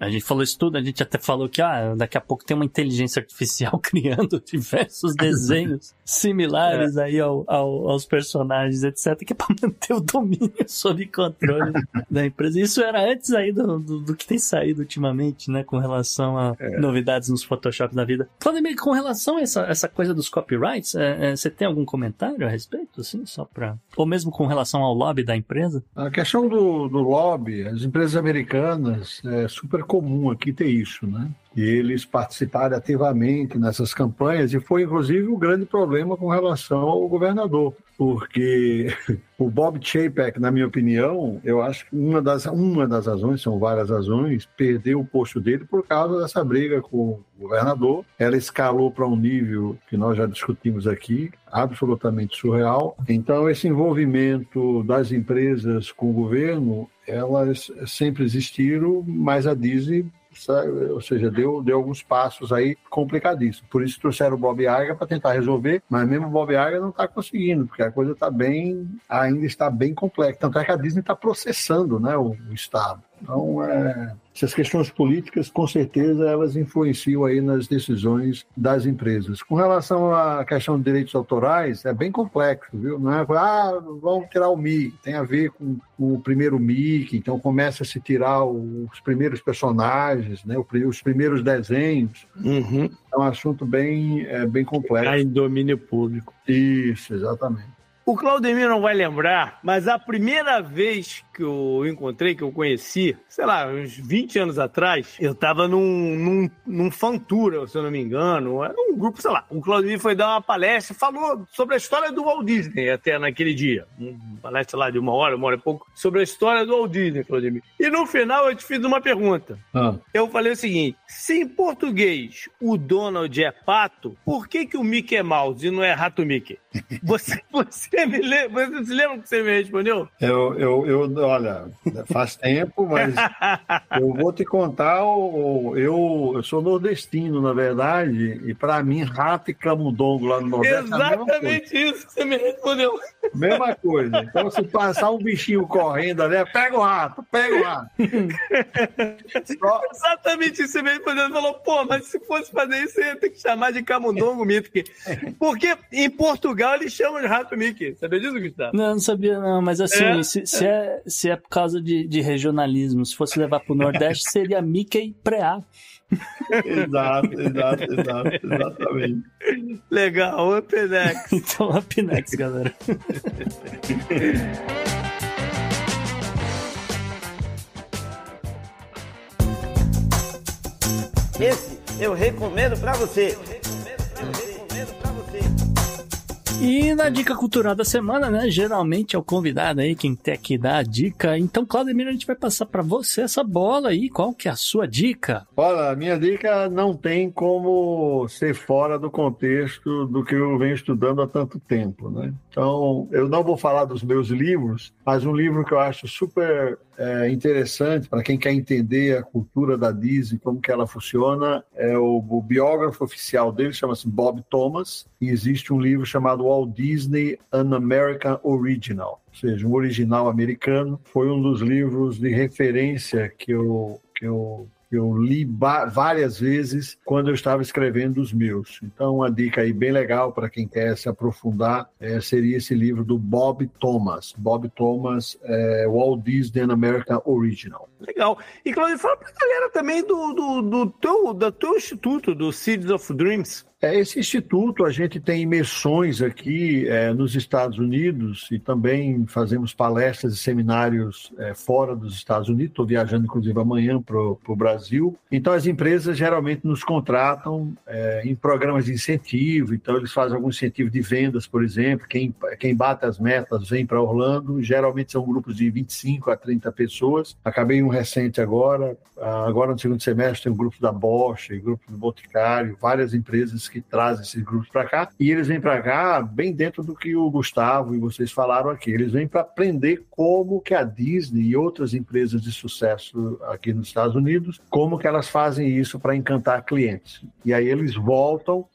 A gente falou isso tudo, a gente até falou que ah, daqui a pouco tem uma inteligência artificial criando diversos desenhos similares é. aí ao, ao, aos personagens, etc., que é pra manter o domínio sob controle da empresa. Isso era antes aí do, do, do, que tem saído ultimamente, né, com relação a é. novidades nos Photoshop da vida. Vladimir, com relação a essa, essa coisa dos copyrights, é, é, você tem algum comentário a respeito, assim, só pra... Ou mesmo com relação ao lobby da empresa? A questão do, do lobby, as empresas americanas é super comum aqui ter isso, né? E eles participaram ativamente nessas campanhas e foi inclusive um grande problema com relação ao governador, porque o Bob Chapek, na minha opinião, eu acho que uma das, uma das razões, são várias razões, perdeu o posto dele por causa dessa briga com o governador. Ela escalou para um nível que nós já discutimos aqui, absolutamente surreal. Então, esse envolvimento das empresas com o governo, elas sempre existiram, mas a Disney ou seja, deu, deu alguns passos aí complicadíssimos. Por isso trouxeram o Bob Iger para tentar resolver, mas mesmo o Bob Iger não está conseguindo, porque a coisa está bem, ainda está bem complexa. Tanto é que a Disney está processando né, o, o Estado. Então, é, essas questões políticas, com certeza, elas influenciam aí nas decisões das empresas. Com relação à questão de direitos autorais, é bem complexo, viu? Não é, ah, vamos tirar o Mickey, tem a ver com o primeiro Mickey, então começa a se tirar os primeiros personagens, né, os primeiros desenhos. Uhum. É um assunto bem, é, bem complexo. Está em domínio público. Isso, exatamente. O Claudemir não vai lembrar, mas a primeira vez que eu encontrei, que eu conheci, sei lá, uns 20 anos atrás, eu tava num, num, num Fantura, se eu não me engano, era um grupo, sei lá. O Claudemir foi dar uma palestra, falou sobre a história do Walt Disney até naquele dia. Uma palestra lá de uma hora, uma hora e pouco, sobre a história do Walt Disney, Claudemir. E no final eu te fiz uma pergunta. Ah. Eu falei o seguinte: se em português o Donald é pato, por que, que o Mickey é mouse e não é rato Mickey? Você, você me lembra? Você se lembra que você me respondeu? Eu, eu, eu olha, faz tempo, mas eu vou te contar, eu, eu sou nordestino, na verdade, e para mim, rato e camundongo lá no Nordeste. É Exatamente é isso que você me respondeu. Mesma coisa. Então, se passar um bichinho correndo ali, pega o rato, pega o rato. Só... Exatamente isso que você me respondeu. Falou, pô, mas se fosse fazer isso, ia ter que chamar de camundongo Mickey. Porque em Portugal eles chamam de rato Mickey. Mickey. Sabia disso, Gustavo? Não, não sabia não, mas assim, é? Se, se, é, se é por causa de, de regionalismo, se fosse levar pro Nordeste, seria Mickey Preá. exato, exato, exato, exatamente. Legal, Upinex. então, Upinex, galera. Esse eu recomendo para você. E na dica cultural da semana, né? Geralmente é o convidado aí quem tem que dar a dica. Então, Claudemir, a gente vai passar para você essa bola aí. Qual que é a sua dica? Olha, a minha dica não tem como ser fora do contexto do que eu venho estudando há tanto tempo, né? Então, eu não vou falar dos meus livros, mas um livro que eu acho super é, interessante para quem quer entender a cultura da Disney, como que ela funciona, é o, o biógrafo oficial dele, chama-se Bob Thomas, e existe um livro chamado Walt Disney An American Original, ou seja, um original americano. Foi um dos livros de referência que eu, que eu eu li várias vezes quando eu estava escrevendo os meus. Então, uma dica aí bem legal para quem quer se aprofundar é, seria esse livro do Bob Thomas. Bob Thomas, é, Walt Disney American Original. Legal. E, Claudio, fala para a galera também do, do, do, teu, do teu instituto, do Seeds of Dreams. É, esse instituto, a gente tem imersões aqui é, nos Estados Unidos e também fazemos palestras e seminários é, fora dos Estados Unidos. Estou viajando, inclusive, amanhã para o Brasil. Então, as empresas geralmente nos contratam é, em programas de incentivo. Então, eles fazem algum incentivo de vendas, por exemplo. Quem, quem bate as metas vem para Orlando. Geralmente são grupos de 25 a 30 pessoas. Acabei um recente agora. Agora, no segundo semestre, tem um grupo da Bosch, grupo do Boticário, várias empresas que trazem esses grupos para cá, e eles vêm para cá bem dentro do que o Gustavo e vocês falaram aqui. Eles vêm para aprender como que a Disney e outras empresas de sucesso aqui nos Estados Unidos, como que elas fazem isso para encantar clientes. E aí eles voltam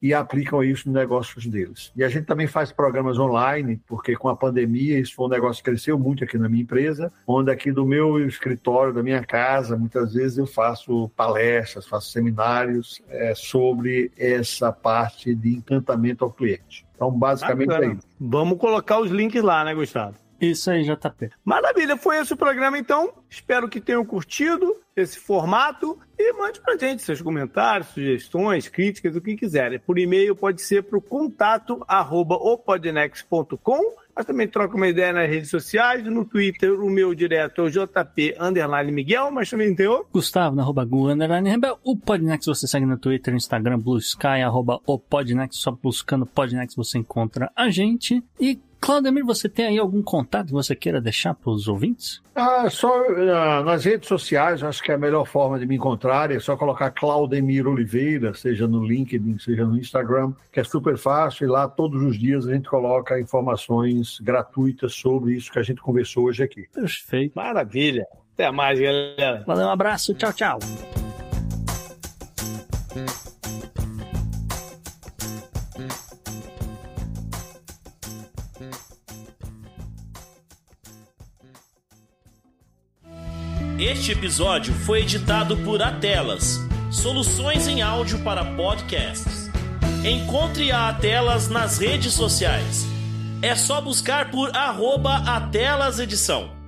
e aplicam isso nos negócios deles. E a gente também faz programas online, porque com a pandemia isso foi um negócio que cresceu muito aqui na minha empresa, onde aqui do meu escritório, da minha casa, muitas vezes eu faço palestras, faço seminários é, sobre essa parte de encantamento ao cliente. Então, basicamente Bacana. é isso. Vamos colocar os links lá, né, Gustavo? Isso aí, JP. Maravilha, foi esse o programa então. Espero que tenham curtido esse formato e mande pra gente seus comentários, sugestões, críticas, o que quiserem. Por e-mail pode ser para o contato arroba opodnex.com mas também troca uma ideia nas redes sociais. No Twitter, o meu direto é o JP Underline Miguel, mas também tem o Gustavo, na arroba Gu Underline Rebel. O Podnext você segue no Twitter, Instagram, Blue Sky, arroba o Podnext. Só buscando Podnext você encontra a gente. E Claudemir, você tem aí algum contato que você queira deixar para os ouvintes? Ah, só uh, nas redes sociais, acho que é a melhor forma de me encontrar é só colocar Claudemir Oliveira, seja no LinkedIn, seja no Instagram, que é super fácil e lá todos os dias a gente coloca informações gratuitas sobre isso que a gente conversou hoje aqui. Perfeito. Maravilha. Até mais, galera. Valeu, um abraço. Tchau, tchau. Este episódio foi editado por Atelas, soluções em áudio para podcasts. Encontre a Atelas nas redes sociais. É só buscar por arroba Atelas Edição.